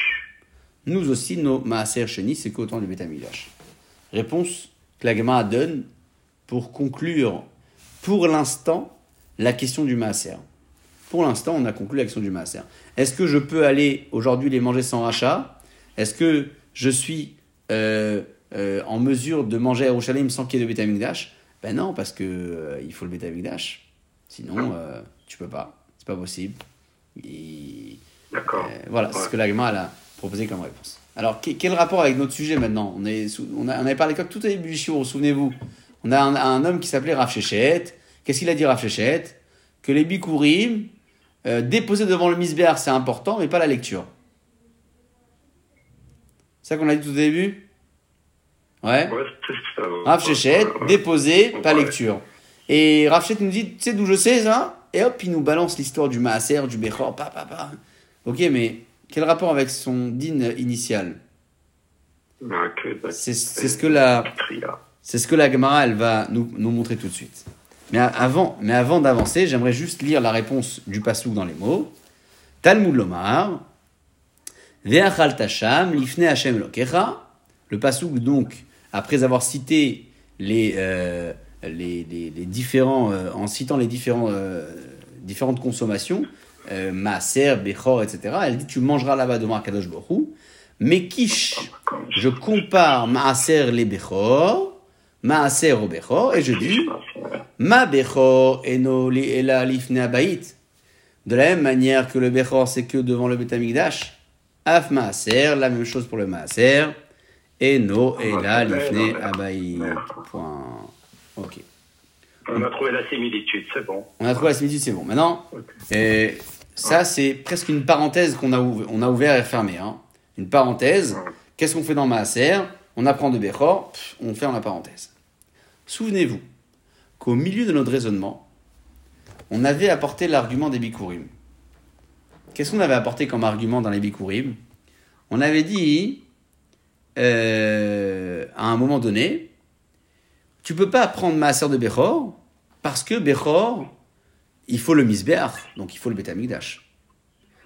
nous aussi, nos Maaser Sheni, c'est que autant du Betamigdash. Réponse que la donne pour conclure, pour l'instant, la question du Maaser. Pour l'instant, on a conclu la question du Maaser. Est-ce que je peux aller aujourd'hui les manger sans rachat? Est-ce que je suis euh, euh, en mesure de manger à sans qu'il y ait de Betamigdash? Ben non, parce que euh, il faut le Betamigdash. Sinon, tu peux pas. C'est pas possible. Et, D'accord. euh, voilà, c'est ce que l'agma a proposé comme réponse. Alors, que- quel rapport avec notre sujet maintenant? On, est sous- on, a- on avait parlé comme tout au début du shiur, souvenez-vous. On a un, un homme qui s'appelait Rav. Qu'est-ce qu'il a dit Rav Shechet Que les bikurim, euh, déposés devant le misbéar, c'est important, mais pas la lecture. C'est ça qu'on a dit tout au début? Ouais Ouais. Rav déposé, pas lecture. Et Rav Shechet nous dit, tu sais d'où je sais ça? Et hop, il nous balance l'histoire du Maaser, du Bechor, pa, pa, pa. Ok, mais quel rapport avec son din initial? Ah, que- C'est ce que la, c'est ce que la Gemara, elle va nous, nous montrer tout de suite. Mais avant, mais avant d'avancer, j'aimerais juste lire la réponse du Passouk dans les mots. Talmud Lomar, Ve'achal tasham, lifne Hashem lokecha. Le Passouk, donc, après avoir cité les, euh, les, les, différents, euh, en citant les différents, euh, différentes consommations, euh, Maaser, Bechor, etc., elle dit Tu mangeras là-bas devant Akadosh Baruch Hu. Mais Kish, je compare Maaser les Bechor, Maaser au Bechor, et je dis Ma Bechor eno ela lifne abayit. De la même manière que le Bechor, c'est que devant le Betamigdash, Af Maaser, la même chose pour le Maaser, eno ela lifne abayit. Point. Ok. On a trouvé la similitude, c'est bon. On a trouvé la similitude, c'est bon. Maintenant, ça, c'est presque une parenthèse qu'on a, ouv- on a ouvert et fermée. Hein. Une parenthèse. Qu'est-ce qu'on fait dans Maaser? On apprend de Bechor, on ferme la parenthèse. Souvenez-vous qu'au milieu de notre raisonnement, on avait apporté l'argument des Bikurim. Qu'est-ce qu'on avait apporté comme argument dans les Bikurim? On avait dit, euh, à un moment donné, tu peux pas prendre Maaser de Bechor parce que Bechor, il faut le misbeach, donc il faut le Betamigdash.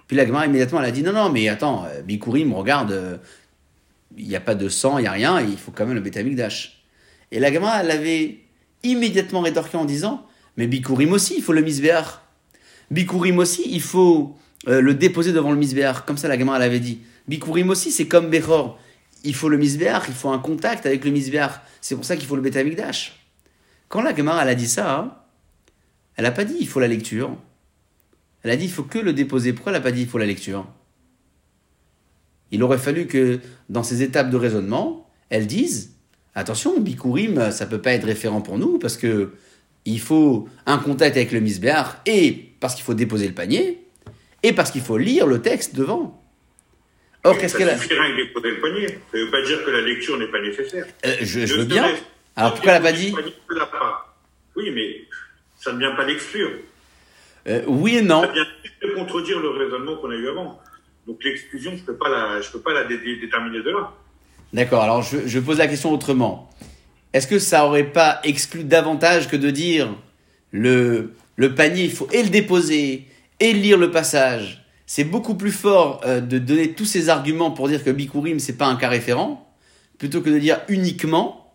Puis la Gemara immédiatement elle a dit non non mais attends euh, Bikurim regarde euh, il n'y a pas de sang il y a rien il faut quand même le Betamigdash. Et la Gemara elle avait immédiatement rétorqué en disant mais Bikurim aussi il faut le misbeach. Bikurim aussi il faut euh, le déposer devant le misbeach comme ça la Gemara elle avait dit. Bikurim aussi c'est comme Bechor il faut le misbeach il faut un contact avec le misbeach c'est pour ça qu'il faut le Betamigdash. Quand la Gemara elle a dit ça, hein, elle n'a pas dit il faut la lecture. Elle a dit il faut que le déposer. Pourquoi elle n'a pas dit il faut la lecture? Il aurait fallu que dans ces étapes de raisonnement, elles disent attention, Bikurim, ça peut pas être référent pour nous parce que il faut un contact avec le misbéar et parce qu'il faut déposer le panier et parce qu'il faut lire le texte devant. Or, qu'est-ce qu'elle a de déposer le panier. Ça ne veut pas dire que la lecture n'est pas nécessaire. Euh, je, je veux bien. Alors pourquoi elle n'a pas dit Oui, mais ça ne vient pas l'exclure. Euh, oui et non. Ça vient de contredire le raisonnement qu'on a eu avant. Donc l'exclusion, je ne peux pas la, je peux pas la déterminer de là. D'accord, alors je, je, pose la question autrement. Est-ce que ça aurait pas exclu davantage que de dire le, le panier, il faut et le déposer et lire le passage C'est beaucoup plus fort euh, de donner tous ces arguments pour dire que Bikurim, c'est pas un cas référent, plutôt que de dire uniquement,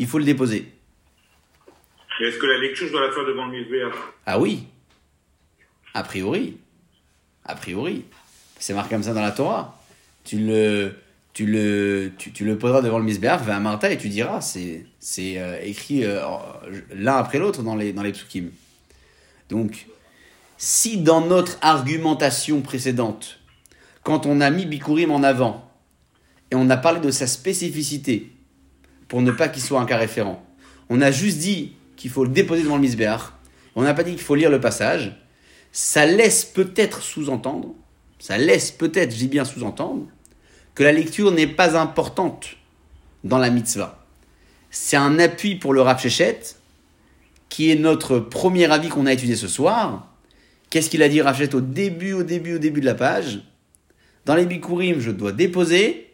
il faut le déposer. Est-ce que la lecture, je dois la faire devant le misbéach Ah oui. A priori. A priori. C'est marqué comme ça dans la Torah. Tu le, tu le, tu, le poseras devant le Misbéach, vers Martha, et tu diras, c'est, c'est euh, écrit euh, l'un après l'autre dans les, dans les psukim. Donc, si dans notre argumentation précédente, quand on a mis Bikurim en avant, et on a parlé de sa spécificité, pour ne pas qu'il soit un cas référent, on a juste dit qu'il faut le déposer devant le Misbéach, on n'a pas dit qu'il faut lire le passage, ça laisse peut-être sous-entendre, ça laisse peut-être, dis bien sous-entendre, que la lecture n'est pas importante dans la mitzvah. C'est un appui pour le Rav qui est notre premier avis qu'on a étudié ce soir. Qu'est-ce qu'il a dit Rav au début, au début, au début de la page Dans les Bikurim, je dois déposer.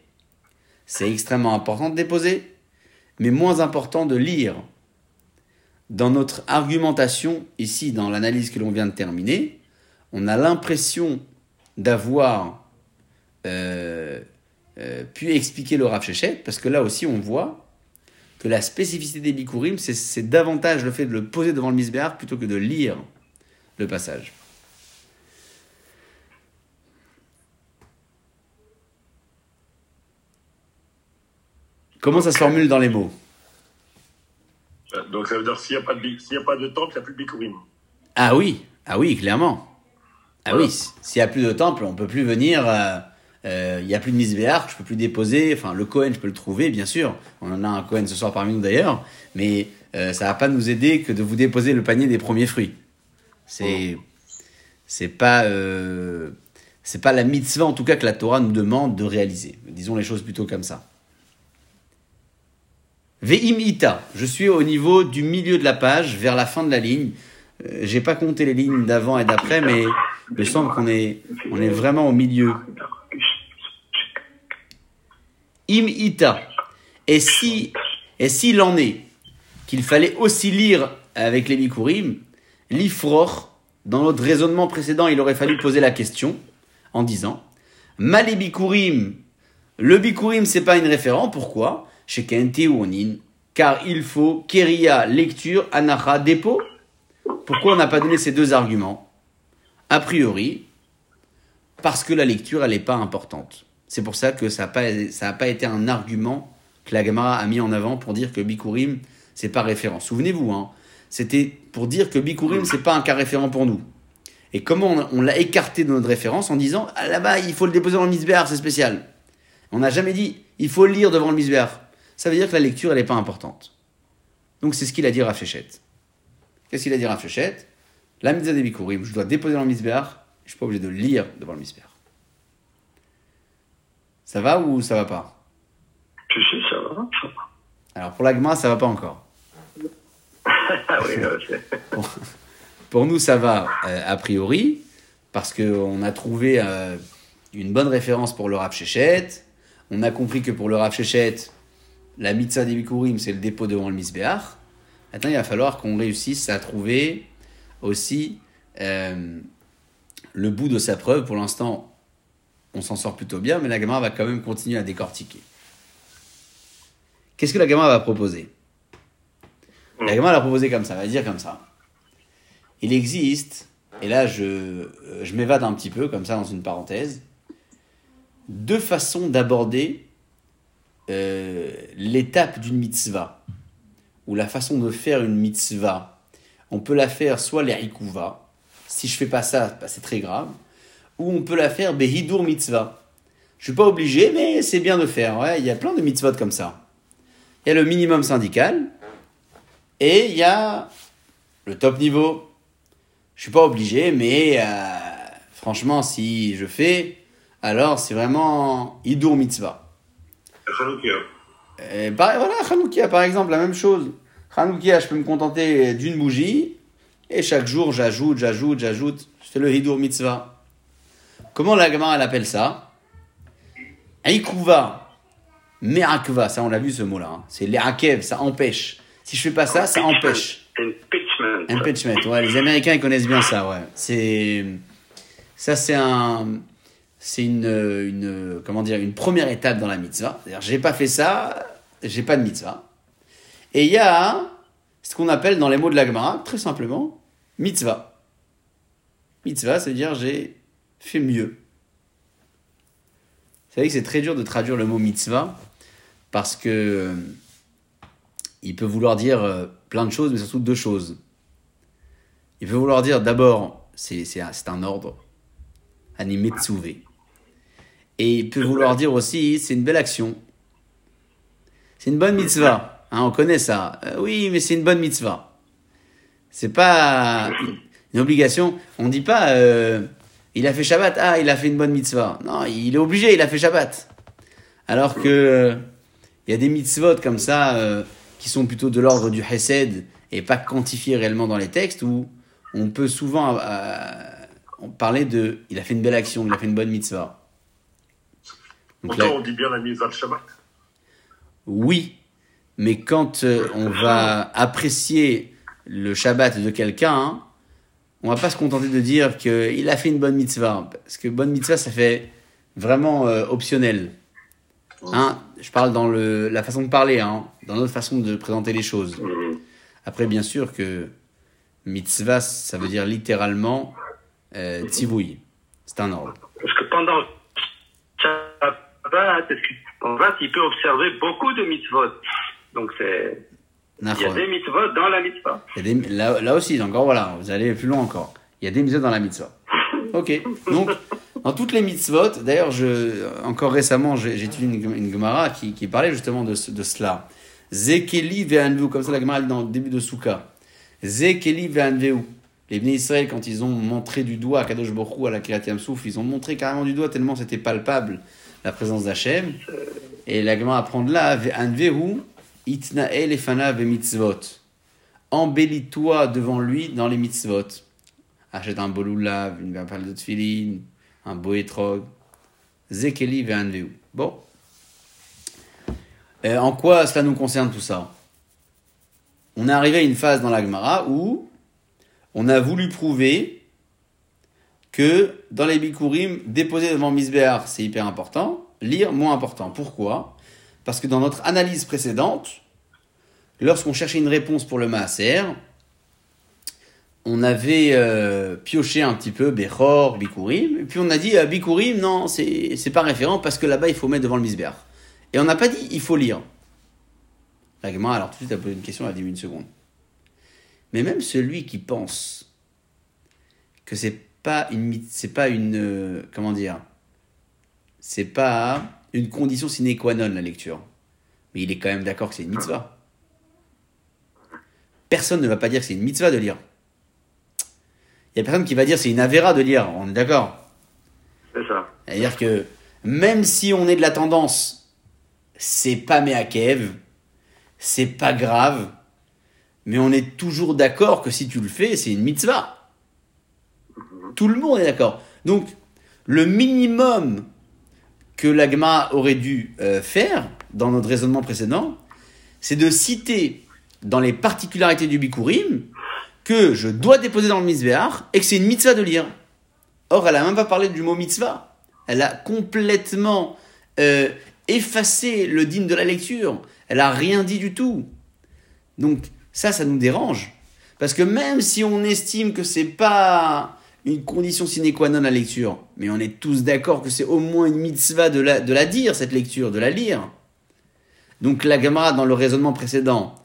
C'est extrêmement important de déposer, mais moins important de lire. Dans notre argumentation, ici, dans l'analyse que l'on vient de terminer, on a l'impression d'avoir euh, euh, puis expliquer le Rav parce que là aussi on voit que la spécificité des Bikurim, c'est davantage le fait de le poser devant le Misbéar plutôt que de lire le passage. Comment ça se formule dans les mots Donc ça veut dire s'il n'y a, pas de, a pas de temple, il n'y a plus de Bikurim. Ah oui, ah oui, clairement. Ah oui, s'il n'y a plus de temple, on ne peut plus venir... Euh, euh, il n'y a plus de misbéar, je peux plus déposer. Enfin, le Cohen, je peux le trouver, bien sûr. On en a un Cohen ce soir parmi nous d'ailleurs. Mais euh, ça va pas nous aider que de vous déposer le panier des premiers fruits. C'est c'est pas euh, c'est pas la mitzvah en tout cas que la Torah nous demande de réaliser. Disons les choses plutôt comme ça. Ve'im ita, je suis au niveau du milieu de la page, vers la fin de la ligne. J'ai pas compté les lignes d'avant et d'après, mais il me semble qu'on est, on est vraiment au milieu. Im ita. Et si, et s'il en est qu'il fallait aussi lire avec les bikurim, l'ifroch, dans notre raisonnement précédent, il aurait fallu poser la question en disant Mali bikurim, le bikurim c'est pas une référence, pourquoi? Chez Kenti ou car il faut keria, lecture, anacha, dépôt. Pourquoi on n'a pas donné ces deux arguments? A priori, parce que la lecture, elle n'est pas importante. C'est pour ça que ça n'a pas, pas été un argument que la Gemara a mis en avant pour dire que Bikurim, c'est pas référent. Souvenez-vous, hein, c'était pour dire que Bikurim, c'est pas un cas référent pour nous. Et comment on, l'a écarté de notre référence en disant ah, là-bas, il faut le déposer dans le misbéar, c'est spécial. On n'a jamais dit il faut le lire devant le misbéar. Ça veut dire que la lecture, elle n'est pas importante. Donc c'est ce qu'il a dit Rav Qu'est-ce qu'il a dit Rav La mitzvah des Bikurim, je dois déposer dans le misbéar, je ne suis pas obligé de lire devant le misbéar. Ça va ou ça va pas? Si, si, ça va, ça va. Alors pour l'agma, ça va pas encore. Ah oui, pour, nous, ça va euh, a priori, parce qu'on a trouvé euh, une bonne référence pour le Rav On a compris que pour le Rav la mitzvah des Bikurim, c'est le dépôt devant le Misbéach. Maintenant, il va falloir qu'on réussisse à trouver aussi euh, le bout de sa preuve. Pour l'instant, on s'en sort plutôt bien, mais la Gemara va quand même continuer à décortiquer. Qu'est-ce que la Gemara va proposer? La Gemara va proposer comme ça, elle va dire comme ça. Il existe, et là je m'évade un petit peu, comme ça dans une parenthèse, deux façons d'aborder euh, l'étape d'une mitzvah. ou la façon de faire une mitzvah, on peut la faire soit l'erikuva, si je fais pas ça, bah, c'est très grave, ou on peut la faire behidur mitzvah. Je suis pas obligé, mais c'est bien de faire. Ouais, il y a plein de mitzvot comme ça. Il y a le minimum syndical et il y a le top niveau. Je suis pas obligé, mais euh, franchement, si je fais, alors c'est vraiment hidur mitzvah. Hanoukia. Et pareil, voilà, Hanoukia par exemple, la même chose. Hanoukia, je peux me contenter d'une bougie et chaque jour j'ajoute, j'ajoute, j'ajoute. Je fais le hidur mitzvah. Comment la Gemara elle appelle ça? Aikuva, merakva, ça on l'a vu ce mot-là. hein. C'est l'erakev, ça empêche. Si je fais pas ça, ça empêche. Impeachment. Impeachment, ouais, les Américains ils connaissent bien ça, ouais. C'est ça, c'est un, c'est une, une, comment dire, une première étape dans la mitzvah. C'est-à-dire, j'ai pas fait ça, j'ai pas de mitzvah. Et il y a ce qu'on appelle dans les mots de la Gemara, très simplement, mitzvah. Mitzvah, c'est dire j'ai fait mieux. Vous savez que c'est très dur de traduire le mot mitzvah parce que euh, il peut vouloir dire euh, plein de choses, mais surtout deux choses. Il peut vouloir dire d'abord, c'est un, un ordre, animetsuve. Et il peut vouloir dire aussi, c'est une belle action. C'est une bonne mitzvah. Hein, on connaît ça. Euh, oui, mais c'est une bonne mitzvah. C'est pas une obligation. On dit pas, euh, il a fait Shabbat, ah, il a fait une bonne mitzvah. Non, il est obligé, il a fait Shabbat. Alors que il y a des mitzvot comme ça euh, qui sont plutôt de l'ordre du Hesed et pas quantifiés réellement dans les textes où on peut souvent parler de il a fait une belle action, il a fait une bonne mitzvah. Donc là- Pourtant, on dit bien la mise à Shabbat. oui, mais quand euh, on va apprécier le Shabbat de quelqu'un, hein, on va pas se contenter de dire qu'il a fait une bonne mitzvah. Parce que bonne mitzvah, ça fait vraiment euh, optionnel. Hein, je parle dans le, la façon de parler, hein, dans notre façon de présenter les choses. Mhm. Après, bien sûr que mitzvah, ça veut dire littéralement euh, tzivouï. C'est un ordre. Parce que pendant Shabbat, est-ce fait, il peut observer beaucoup de mitzvot. Donc, c'est, il y a des mitzvot dans la mitzvah. Il y a des- là, là aussi, encore voilà, vous allez plus loin encore. Il y a des mitzvot dans la mitzvah. Ok, donc dans toutes les mitzvot, d'ailleurs, je, encore récemment, j'ai étudié une, une Gemara qui, qui parlait justement de, ce- de cela. Zekeli ve'anveu, comme ça la Gemara dans le début de Souka. Zekeli ve'anveu. Les Bnei Israël, quand ils ont montré du doigt à Kadosh Hu, à la Kiryat Yamsouf, ils ont montré carrément du doigt tellement c'était palpable la présence d'Hachem. Et la Gemara apprend de là, ve'anveu, itna'el efana ve'mitzvot embellis-toi devant lui dans les mitzvot. Achète un beau loulav, une belle de tefillin, un beau étrog. Zekeli ve'anveu. Bon. Euh, en quoi cela nous concerne tout ça? On est arrivé à une phase dans la Gemara où on a voulu prouver que dans les Bikurim, déposer devant Misbéar, c'est hyper important. Lire, moins important. Pourquoi? Parce que dans notre analyse précédente, lorsqu'on cherchait une réponse pour le Maaser, on avait euh, pioché un petit peu Bechor, Bikurim, et puis on a dit euh, Bikurim, non, c'est pas référent parce que là-bas il faut mettre devant le Misber. Et on n'a pas dit il faut lire. La alors tout de suite, a posé une question, elle a dit une seconde. Mais même celui qui pense que c'est pas une, c'est pas une, euh, comment dire, c'est pas une condition sine qua non la lecture, mais il est quand même d'accord que c'est une mitzvah. Personne ne va pas dire que c'est une mitzvah de lire. Il y a personne qui va dire que c'est une avéra de lire, on est d'accord? C'est ça. C'est-à-dire que même si on est de la tendance, c'est pas Meakev, c'est pas grave, mais on est toujours d'accord que si tu le fais, c'est une mitzvah. Tout le monde est d'accord. Donc, le minimum que l'agma aurait dû euh, faire dans notre raisonnement précédent, c'est de citer dans les particularités du Bikurim que je dois déposer dans le Mizbeach et que c'est une mitzvah de lire. Or, elle a même pas parlé du mot mitzvah. Elle a complètement euh, effacé le digne de la lecture. Elle a rien dit du tout. Donc, ça, ça nous dérange. Parce que même si on estime que c'est pas une condition sine qua non la lecture, mais on est tous d'accord que c'est au moins une mitzvah de la, la dire, cette lecture, de la lire. Donc la Gemara, dans le raisonnement précédent,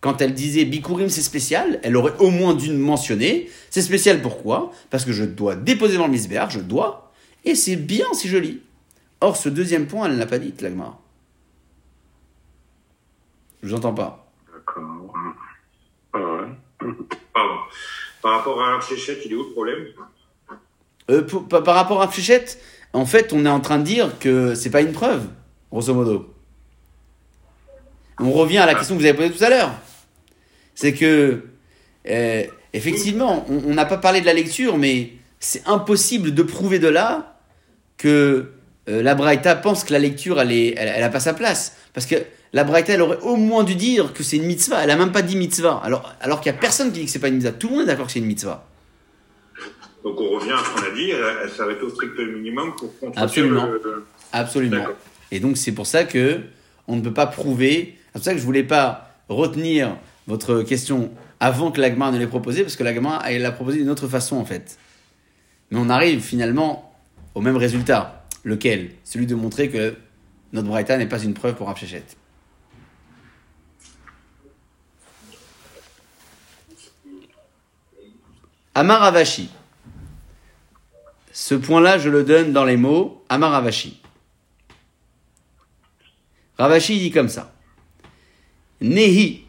quand elle disait Bikurim c'est spécial, elle aurait au moins dû mentionner. C'est spécial pourquoi? Parce que je dois déposer dans le misbéar, je dois, et c'est bien si je lis. Or, ce deuxième point, elle ne l'a pas dit, Lagmar. Je vous entends pas. D'accord. Ah. Pardon. Par rapport à Archéchette, il est où le problème Euh, pour- par rapport à Fléchette, en fait, on est en train de dire que c'est pas une preuve, grosso modo. On revient à la question que vous avez posée tout à l'heure. C'est que, euh, effectivement, on on n'a pas parlé de la lecture, mais c'est impossible de prouver de là que euh, la Braïta pense que la lecture, elle, est, elle, elle a pas sa place. Parce que la Braïta, elle aurait au moins dû dire que c'est une mitzvah. Elle a même pas dit mitzvah. Alors, alors qu'il y a personne qui dit que c'est pas une mitzvah. Tout le monde est d'accord que c'est une mitzvah. Donc on revient à ce qu'on a dit, elle, s'arrête au strict minimum pour Absolument. le- Absolument. Et donc c'est pour ça que on ne peut pas prouver. C'est pour ça que je voulais pas retenir votre question avant que l'Agma ne l'ait proposée, parce que l'Agma elle l'a proposé d'une autre façon en fait. Mais on arrive finalement au même résultat. Lequel? Celui de montrer que notre Braïta n'est pas une preuve pour Rapchéchet. Amar Avashi. Ce point-là, je le donne dans les mots Amar Ravashi. Dit comme ça. Nehi.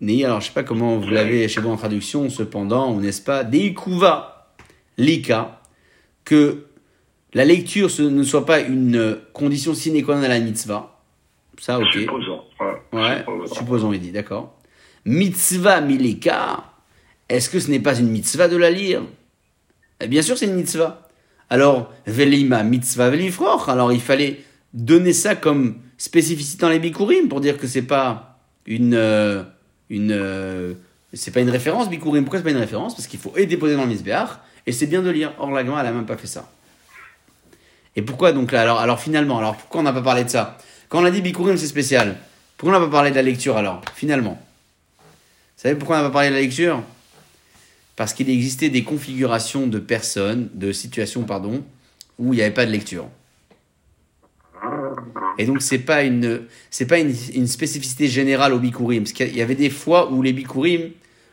Nehi, alors je sais pas comment vous l'avez chez vous en traduction, cependant, ou n'est-ce pas, Deikuva Lika, que la lecture ce ne soit pas une condition sine qua non à la mitzvah. Ça, ok. Supposons. Ouais. Supposons. il dit, d'accord. Mitzvah mileka, est-ce que ce n'est pas une mitzvah de la lire? Eh Bien sûr, c'est une mitzvah. Alors, velima mitzvah velifroch, alors il fallait donner ça comme spécificité dans les bikurim pour dire que c'est pas une. euh, euh, c'est pas une référence, bikurim. Pourquoi c'est pas une référence? Parce qu'il faut et déposer dans le misbéach, et c'est bien de lire. Or, la elle a même pas fait ça. Et pourquoi donc là? Alors, alors finalement, alors pourquoi on n'a pas parlé de ça? Quand on a dit bikurim, c'est spécial. Pourquoi on n'a pas parlé de la lecture alors, finalement Vous savez pourquoi on n'a pas parlé de la lecture? Parce qu'il existait des configurations de personnes, de situations, pardon, où il n'y avait pas de lecture. Et donc c'est pas une c'est pas une, une spécificité générale au bikurim. Parce qu'il y avait des fois où les bikurim,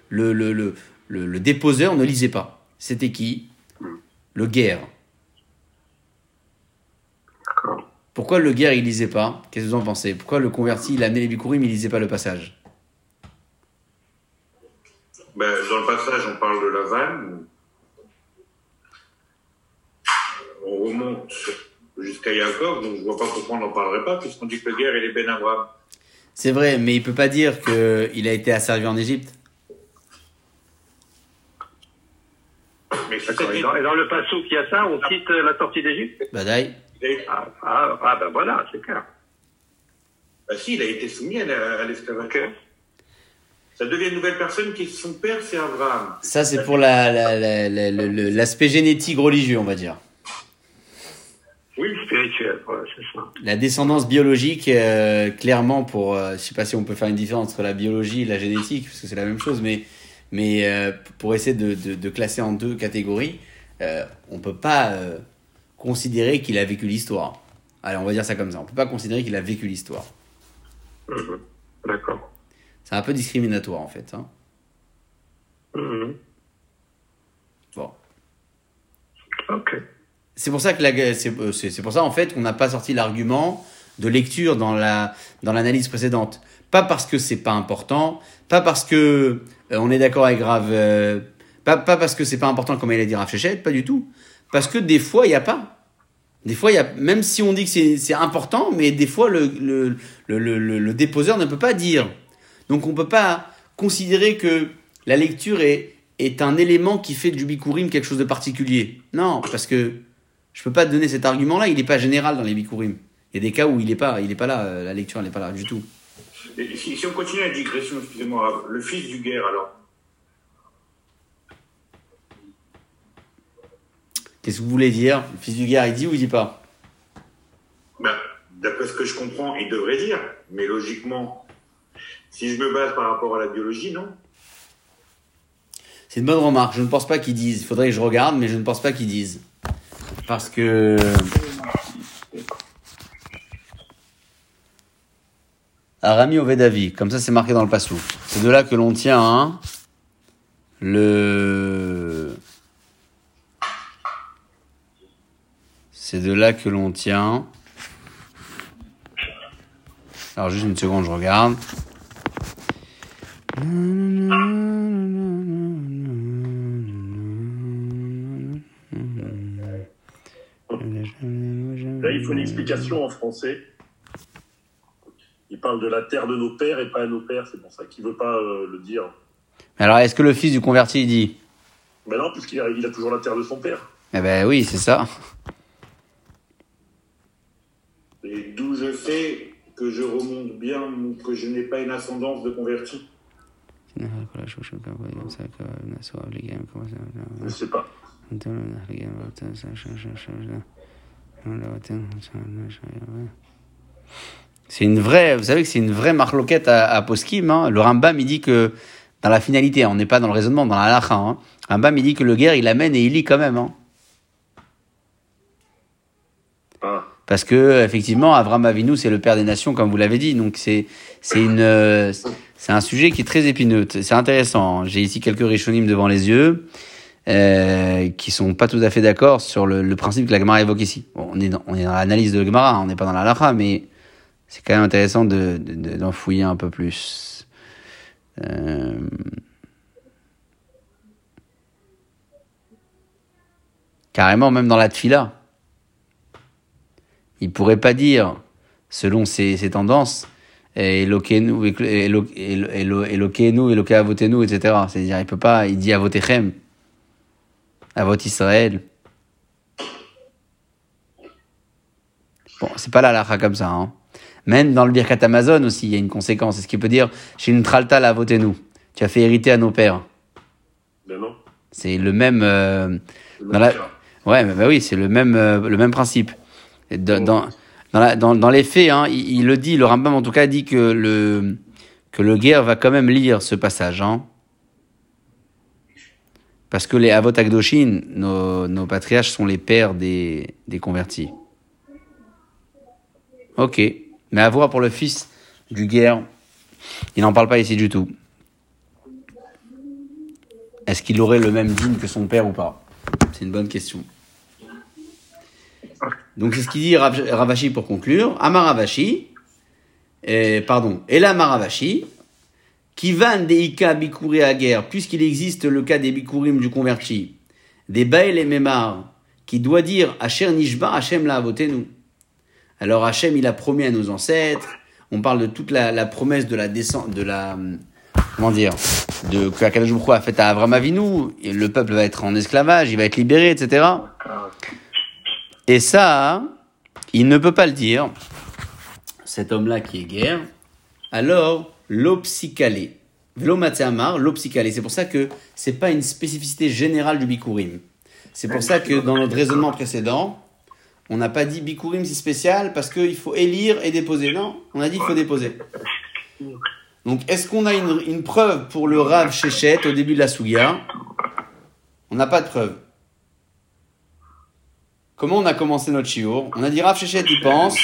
le, le, le, le, le déposeur ne lisait pas. C'était qui? Le guerre. Pourquoi le guerre il lisait pas? Qu'est-ce que vous en pensez? Pourquoi le converti il amenait les bikurim il lisait pas le passage? Ben, dans le passage, on parle de la vanne. On remonte jusqu'à Yaakov, donc je vois pas pourquoi on n'en parlerait pas, puisqu'on dit que le guerre, il est Ben Abraham. C'est vrai, mais il peut pas dire que il a été asservi en Égypte. Mais Et dans, et dans le il y a ça, on cite euh, la sortie d'Égypte? Badaï. ah, ah, ah, ben voilà, c'est clair. Bah si, il a été soumis à la- à l'esclavage. Ça devient une nouvelle personne qui son père, c'est Abraham. Ça c'est pour la- la- la- l'aspect génétique religieux, on va dire. Oui, spirituel, ouais, c'est ça. La descendance biologique, euh, clairement, pour, euh, je sais pas si on peut faire une différence entre la biologie et la génétique, parce que c'est la même chose, mais, mais euh, pour essayer de, de, de classer en deux catégories, euh, on peut pas considérer qu'il a vécu l'histoire. Allez, on va dire ça comme ça. On peut pas considérer qu'il a vécu l'histoire. Mhm. D'accord. C'est un peu discriminatoire en fait. Hein. Mhm. Bon. Ok. C'est pour ça que la- c'est euh, c'est- pour ça en fait qu'on n'a pas sorti l'argument de lecture dans la dans l'analyse précédente. Pas parce que c'est pas important, pas parce que euh, on est d'accord avec Grave, euh, pas pas parce que c'est pas important comme il a dit Rav pas du tout. Parce que des fois il y a pas. Des fois il y a même si on dit que c'est c'est important, mais des fois le le, le le le le déposeur ne peut pas dire. Donc on peut pas considérer que la lecture est est un élément qui fait du bikurim quelque chose de particulier. Non, parce que je peux pas te donner cet argument-là, il n'est pas général dans les bikurim. Il y a des cas où il n'est pas, il est pas là, euh, la lecture n'est pas là du tout. Et si, si on continue la digression, excusez-moi, le fils du guerre, alors? Qu'est-ce que vous voulez dire? Le fils du guerre, il dit ou il dit pas? Ben, D'après ce que je comprends, il devrait dire, mais logiquement, si je me base par rapport à la biologie, non C'est une bonne remarque. Je ne pense pas qu'ils disent. Il faudrait que je regarde, mais je ne pense pas qu'ils disent. Parce que. Arami Ovedavi. Comme ça, c'est marqué dans le passou. C'est de là que l'on tient hein, le. C'est de là que l'on tient. Alors, juste une seconde, je regarde. Là, il faut une explication en français. Il parle de la terre de nos pères et pas à nos pères, c'est pour ça qu'il veut pas euh, le dire. Alors, est-ce que le fils du converti il dit? Mais non, puisqu'il a, il a toujours la terre de son père. Eh ben oui, c'est ça. Et d'où je sais que je remonte bien, que je n'ai pas une ascendance de converti? Je sais pas. C'est une vraie, vous savez que c'est une vraie marloquette à, à Poskim. Hein. Le Rambam, il dit que dans la finalité, on n'est pas dans le raisonnement, dans la halakha. Hein. Rambam, il dit que le guerre, il amène et il lit quand même. Hein. Ah. Parce que effectivement, Avram Avinu, c'est le père des nations, comme vous l'avez dit. Donc c'est c'est une euh, c'est un sujet qui est très épineux. C'est intéressant. J'ai ici quelques rishonim devant les yeux euh, qui sont pas tout à fait d'accord sur le, principe que la Gemara évoque ici. On est dans, on est dans l'analyse de la Gemara, on n'est pas dans la halakha, mais c'est quand même intéressant de de- de- d'en fouiller un peu plus. Euh, Carrément, même dans la tfila. Il pourrait pas dire, selon ses, tendances, Elokeinu, Elo- Elo- Elo- Elokeinu, Eloke Avotenu, etc. C'est-à-dire, il peut pas, il dit Avotechem, Avot Israël. Bon, c'est pas la halakha comme ça, hein. Même dans le Birkat Amazon aussi, il y a une conséquence. Est-ce qu'il peut dire, chez une tralta la Avotenu, tu as fait hériter à nos pères. Ben non. C'est le même, euh, Le Dans la- père. Ouais, mais bah oui, c'est le même, euh, le même principe. Dans, dans, les faits, hein, il, le dit, le Rambam en tout cas dit que le, que le guerre va quand même lire ce passage. Hein, parce que les Avot Akdoshin, nos, nos patriarches sont les pères des, des convertis. Ok. Mais à voir pour le fils du guerre, il n'en parle pas ici du tout. Est-ce qu'il aurait le même digne que son père ou pas? C'est une bonne question. Donc c'est ce qu'il dit Rav- Ravashi pour conclure. Amaravashi, euh, pardon, Ela Maravashi, qui van des Ika Bikuri à guerre, puisqu'il existe le cas des Bikurim du converti, des Bael et Memar, qui doit dire Asher Nishba, Hachem l'a voté nous. Alors Hachem, il a promis à nos ancêtres, on parle de toute la, promesse de la descente, de la, comment dire, de, que a faite à Avram Avinu, et le peuple va être en esclavage, il va être libéré, etc. Et ça, il ne peut pas le dire, cet homme-là qui est guerre, alors l'opsicalé. Velomatseamar, l'opsicalé. C'est pour ça que c'est pas une spécificité générale du bikurim. C'est pour ça que dans notre raisonnement précédent, on n'a pas dit bikurim c'est spécial parce qu'il faut élire et déposer. Non, on a dit qu'il faut déposer. Donc est-ce qu'on a une, une preuve pour le Rav Shechet au début de la Sougia? On n'a pas de preuve. Comment on a commencé notre chiour On a dit Rav Shechet il pense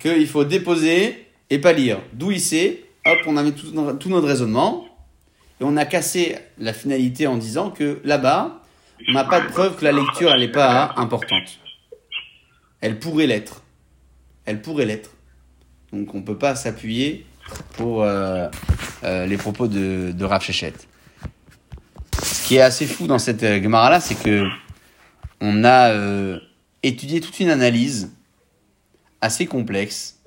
qu'il faut déposer et pas lire. D'où il sait Hop, on a mis tout, no- tout notre raisonnement et on a cassé la finalité en disant que là-bas, on n'a pas de preuve que la lecture n'est pas importante. Elle pourrait l'être. Elle pourrait l'être. Donc on peut pas s'appuyer pour euh, euh, les propos de, de Rav. Ce qui est assez fou dans cette euh, Gemara-là, c'est que on a euh, étudié toute une analyse assez complexe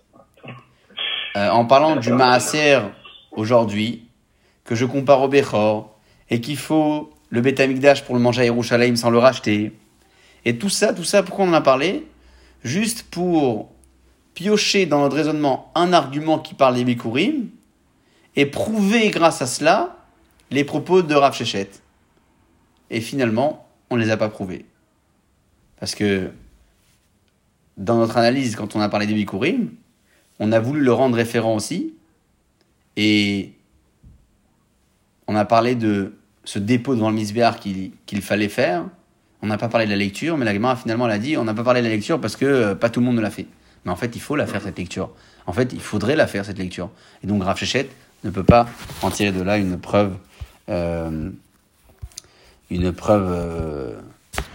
euh, en parlant du Maaser aujourd'hui, que je compare au Bechor, et qu'il faut le Beth Amikdash pour le manger à Yerushalayim sans le racheter. Et tout ça, tout ça, pourquoi on en a parlé? Juste pour piocher dans notre raisonnement un argument qui parle des Bikurim et prouver grâce à cela les propos de Rav. Et finalement, on ne les a pas prouvés. Parce que dans notre analyse, quand on a parlé des Bikurim, on a voulu le rendre référent aussi. Et on a parlé de ce dépôt devant le Misbéar qu'il fallait faire. On n'a pas parlé de la lecture, mais la Gemara finalement elle a dit on n'a pas parlé de la lecture parce que euh, pas tout le monde ne l'a fait. Mais en fait, il faut la faire, cette lecture. En fait, il faudrait la faire, cette lecture. Et donc, Rav Shechet ne peut pas en tirer de là une preuve, euh, une preuve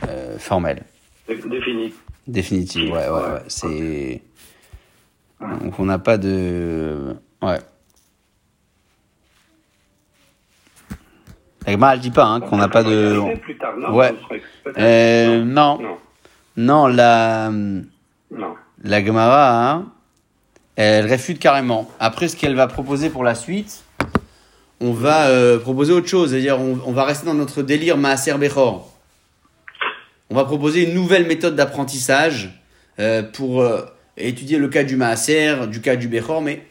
euh, formelle. Défini. Définitive, ouais, ouais, ouais. C'est. Donc, on n'a pas de. Ouais. La Gemara, elle dit pas hein, qu'on n'a pas de. Plus tard, non Ouais. Euh, non. Non. Non, la. Non. La Gemara, hein, elle réfute carrément. Après, ce qu'elle va proposer pour la suite, on va euh, proposer autre chose. C'est-à-dire, on, on va rester dans notre délire Maaser Bechor. On va proposer une nouvelle méthode d'apprentissage euh, pour euh, étudier le cas du Maaser, du cas du Bechor, mais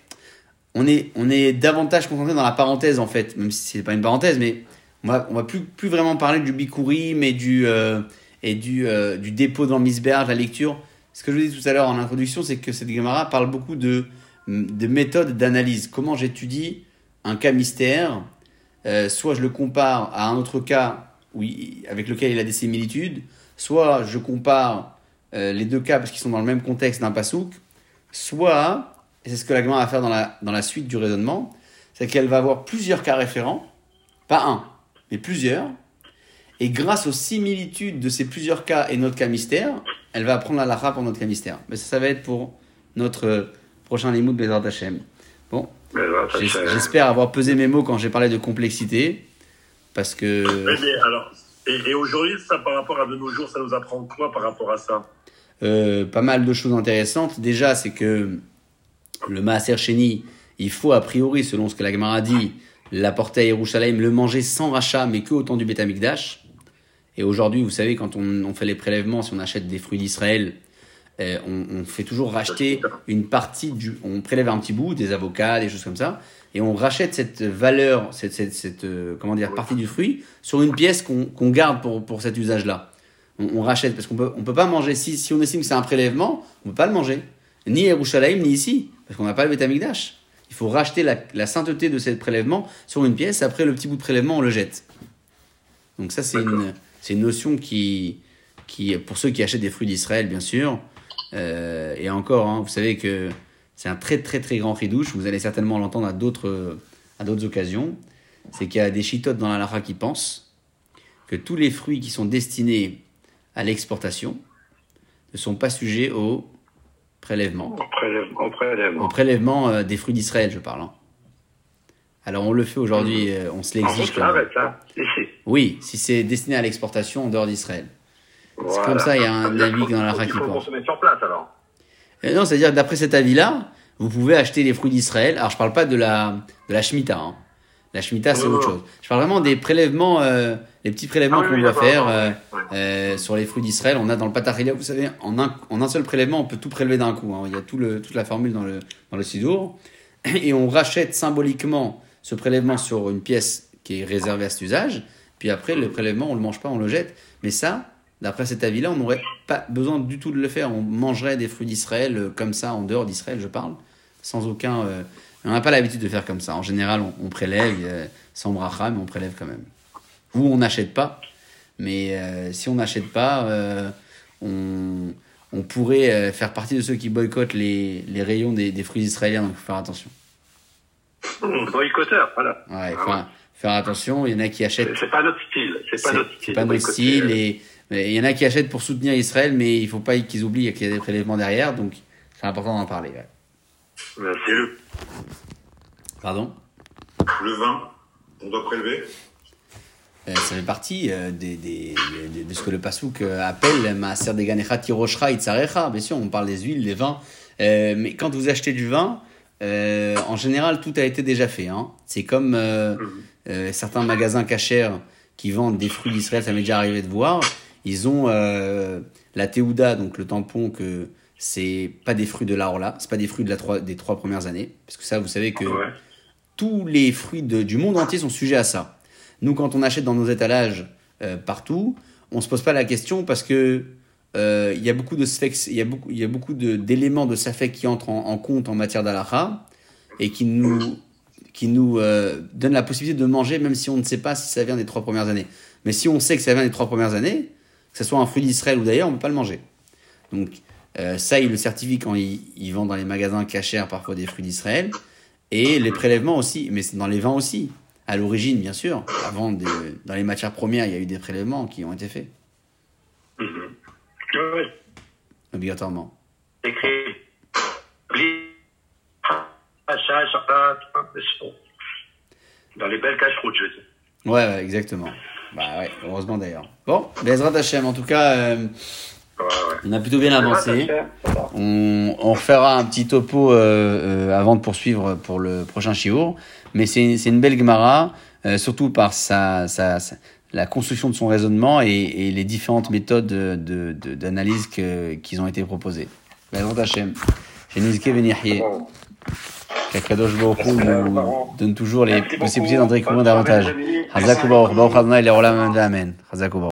on est, on est davantage concentré dans la parenthèse, en fait, même si c'est pas une parenthèse, mais on va, on va plus, plus vraiment parler du Bikurim et du, euh, et du, euh, du dépôt dans la lecture. Ce que je vous dis tout à l'heure en introduction, c'est que cette Gemara parle beaucoup de, de méthodes d'analyse. Comment j'étudie un cas mystère, soit je le compare à un autre cas où avec lequel il a des similitudes, soit je compare euh, les deux cas parce qu'ils sont dans le même contexte d'un pasouk, soit, et c'est ce que la va faire dans la, dans la suite du raisonnement, c'est qu'elle va avoir plusieurs cas référents, pas un, mais plusieurs, et grâce aux similitudes de ces plusieurs cas et notre cas mystère, elle va apprendre la lacha pour notre cas mystère. Mais ça, ça va être pour notre euh, prochain limoud Bezrat Hashem. Bon, j'espère avoir pesé mes mots quand j'ai parlé de complexité, parce que mais alors, et, et aujourd'hui, ça, par rapport à de nos jours, ça nous apprend quoi par rapport à ça euh, pas mal de choses intéressantes. Déjà, c'est que le Maaser Sheni, il faut a priori, selon ce que la Gemara dit, l'apporter à Yerushalayim, le manger sans rachat, mais que au temps du Beth Amikdash. Et aujourd'hui, vous savez, quand on, on fait les prélèvements, si on achète des fruits d'Israël, euh, on, on fait toujours racheter une partie du. On prélève un petit bout, des avocats, des choses comme ça, et on rachète cette valeur, cette, cette, cette, euh, comment dire, partie du fruit sur une pièce qu'on qu'on garde pour, pour cet usage-là. On, on rachète parce qu'on peut, on peut pas manger. Si, si on estime que c'est un prélèvement, on peut pas le manger. Ni à Yerushalayim, ni ici, parce qu'on n'a pas le Betamikdash. Il faut racheter la, la sainteté de ce prélèvement sur une pièce. Après, le petit bout de prélèvement, on le jette. Donc ça, c'est une, une notion qui, qui, pour ceux qui achètent des fruits d'Israël, bien sûr, euh, et encore, hein, vous savez que c'est un très très très grand ridouche. Vous allez certainement l'entendre à d'autres à d'autres occasions. C'est qu'il y a des chitotes dans la lara qui pensent que tous les fruits qui sont destinés à l'exportation ne sont pas sujets au prélèvement. Prélève. Au prélèvement euh, des fruits d'Israël, je parle. hein. Alors on le fait aujourd'hui, euh, on se l'exige quand même. là, ici. Oui, si c'est destiné à l'exportation en dehors d'Israël. C'est comme ça, il y a un avis dans la faut- Ra Il qui faut pense. consommer sur place alors. Non, c'est-à-dire d'après cet avis-là, vous pouvez acheter les fruits d'Israël. Alors je parle pas de la, de la Shemitah. hein. La Shemitah, c'est autre chose. Je parle vraiment des prélèvements, euh, les petits prélèvements Ah qu'on oui, doit faire euh, euh, sur les fruits d'Israël. On a dans le Patachilia, vous savez, en un, en un seul prélèvement, on peut tout prélever d'un coup. hein. Il y a tout le, toute la formule dans le, dans le Sidour. Et on rachète symboliquement ce prélèvement sur une pièce qui est réservée à cet usage. Puis après, le prélèvement, on le mange pas, on le jette. Mais ça, d'après cet avis-là, on n'aurait pas besoin du tout de le faire. On mangerait des fruits d'Israël euh, comme ça, en dehors d'Israël, je parle, sans aucun. euh, on n'a pas l'habitude de faire comme ça. En général, on, on prélève euh, sans bracha, mais on prélève quand même. Ou on n'achète pas. Mais euh, si on n'achète pas, on, on pourrait faire partie de ceux qui boycottent les, les rayons des, des fruits israéliens, donc il faut faire attention. Boycotteur, voilà. Ouais, il Ah faut ouais. faire attention. Il y en a qui achètent C'est pas notre style. C'est pas notre style. pas notre style et il y en a qui achètent pour soutenir Israël, mais il faut pas qu'ils oublient qu'il y a des prélèvements derrière, donc c'est important d'en parler. ouais. Merci. Et le, Pardon? Le vin, on doit prélever? Euh, Ça fait partie euh, des, des- des- de ce que le Passouk euh, appelle Maaser de Ganecha Tiroshra Itzarecha. Bien sûr, on parle des huiles, des vins, Euh, mais quand vous achetez du vin, euh, en général, tout a été déjà fait. hein. C'est comme euh, euh, certains magasins cachers qui vendent des fruits d'Israël, ça m'est déjà arrivé de voir. Ils ont euh, la Théouda, donc le tampon que c'est pas des fruits de l'Aorla, c'est pas des fruits de la trois, des trois premières années, parce que ça, vous savez que Ouais. tous les fruits de- du monde entier sont sujets à ça. Nous, quand on achète dans nos étalages euh, partout, on se pose pas la question parce que euh, il y a beaucoup de il y a beaucoup, il y a beaucoup de- d'éléments de safek qui entrent en, en compte en matière d'alaha et qui nous qui nous euh, donnent la possibilité de manger même si on ne sait pas si ça vient des trois premières années. Mais si on sait que ça vient des trois premières années, que ce soit un fruit d'Israël ou d'ailleurs, on ne peut pas le manger. Donc Euh, ça, ils le certifient quand ils, ils vendent dans les magasins cachers parfois des fruits d'Israël. Et les prélèvements aussi, mais c'est dans les vins aussi. À l'origine, bien sûr. Avant, dans les matières premières, il y a eu des prélèvements qui ont été faits, Mhm. Ouais, ouais. obligatoirement. Écrit. Shabbat, Dans les belles cache-routes, je veux dire. Ouais, ouais, exactement. Bah ouais, heureusement d'ailleurs. Bon, Bezrat Hashem, en tout cas, euh, Ouais, ouais. on a plutôt bien avancé. On, on refera un petit topo euh, euh, avant de poursuivre pour le prochain Shiur. Mais c'est une belle Gemara, euh, surtout par sa, sa, sa- la construction de son raisonnement et, et les différentes méthodes d'analyse de, de, d'analyse que- qui ont été proposées. Bezrat. Shenizke Venichye. Qu'Akadosh Baruch nous donne toujours les possibilités davantage. Amen. Hazak Baruch.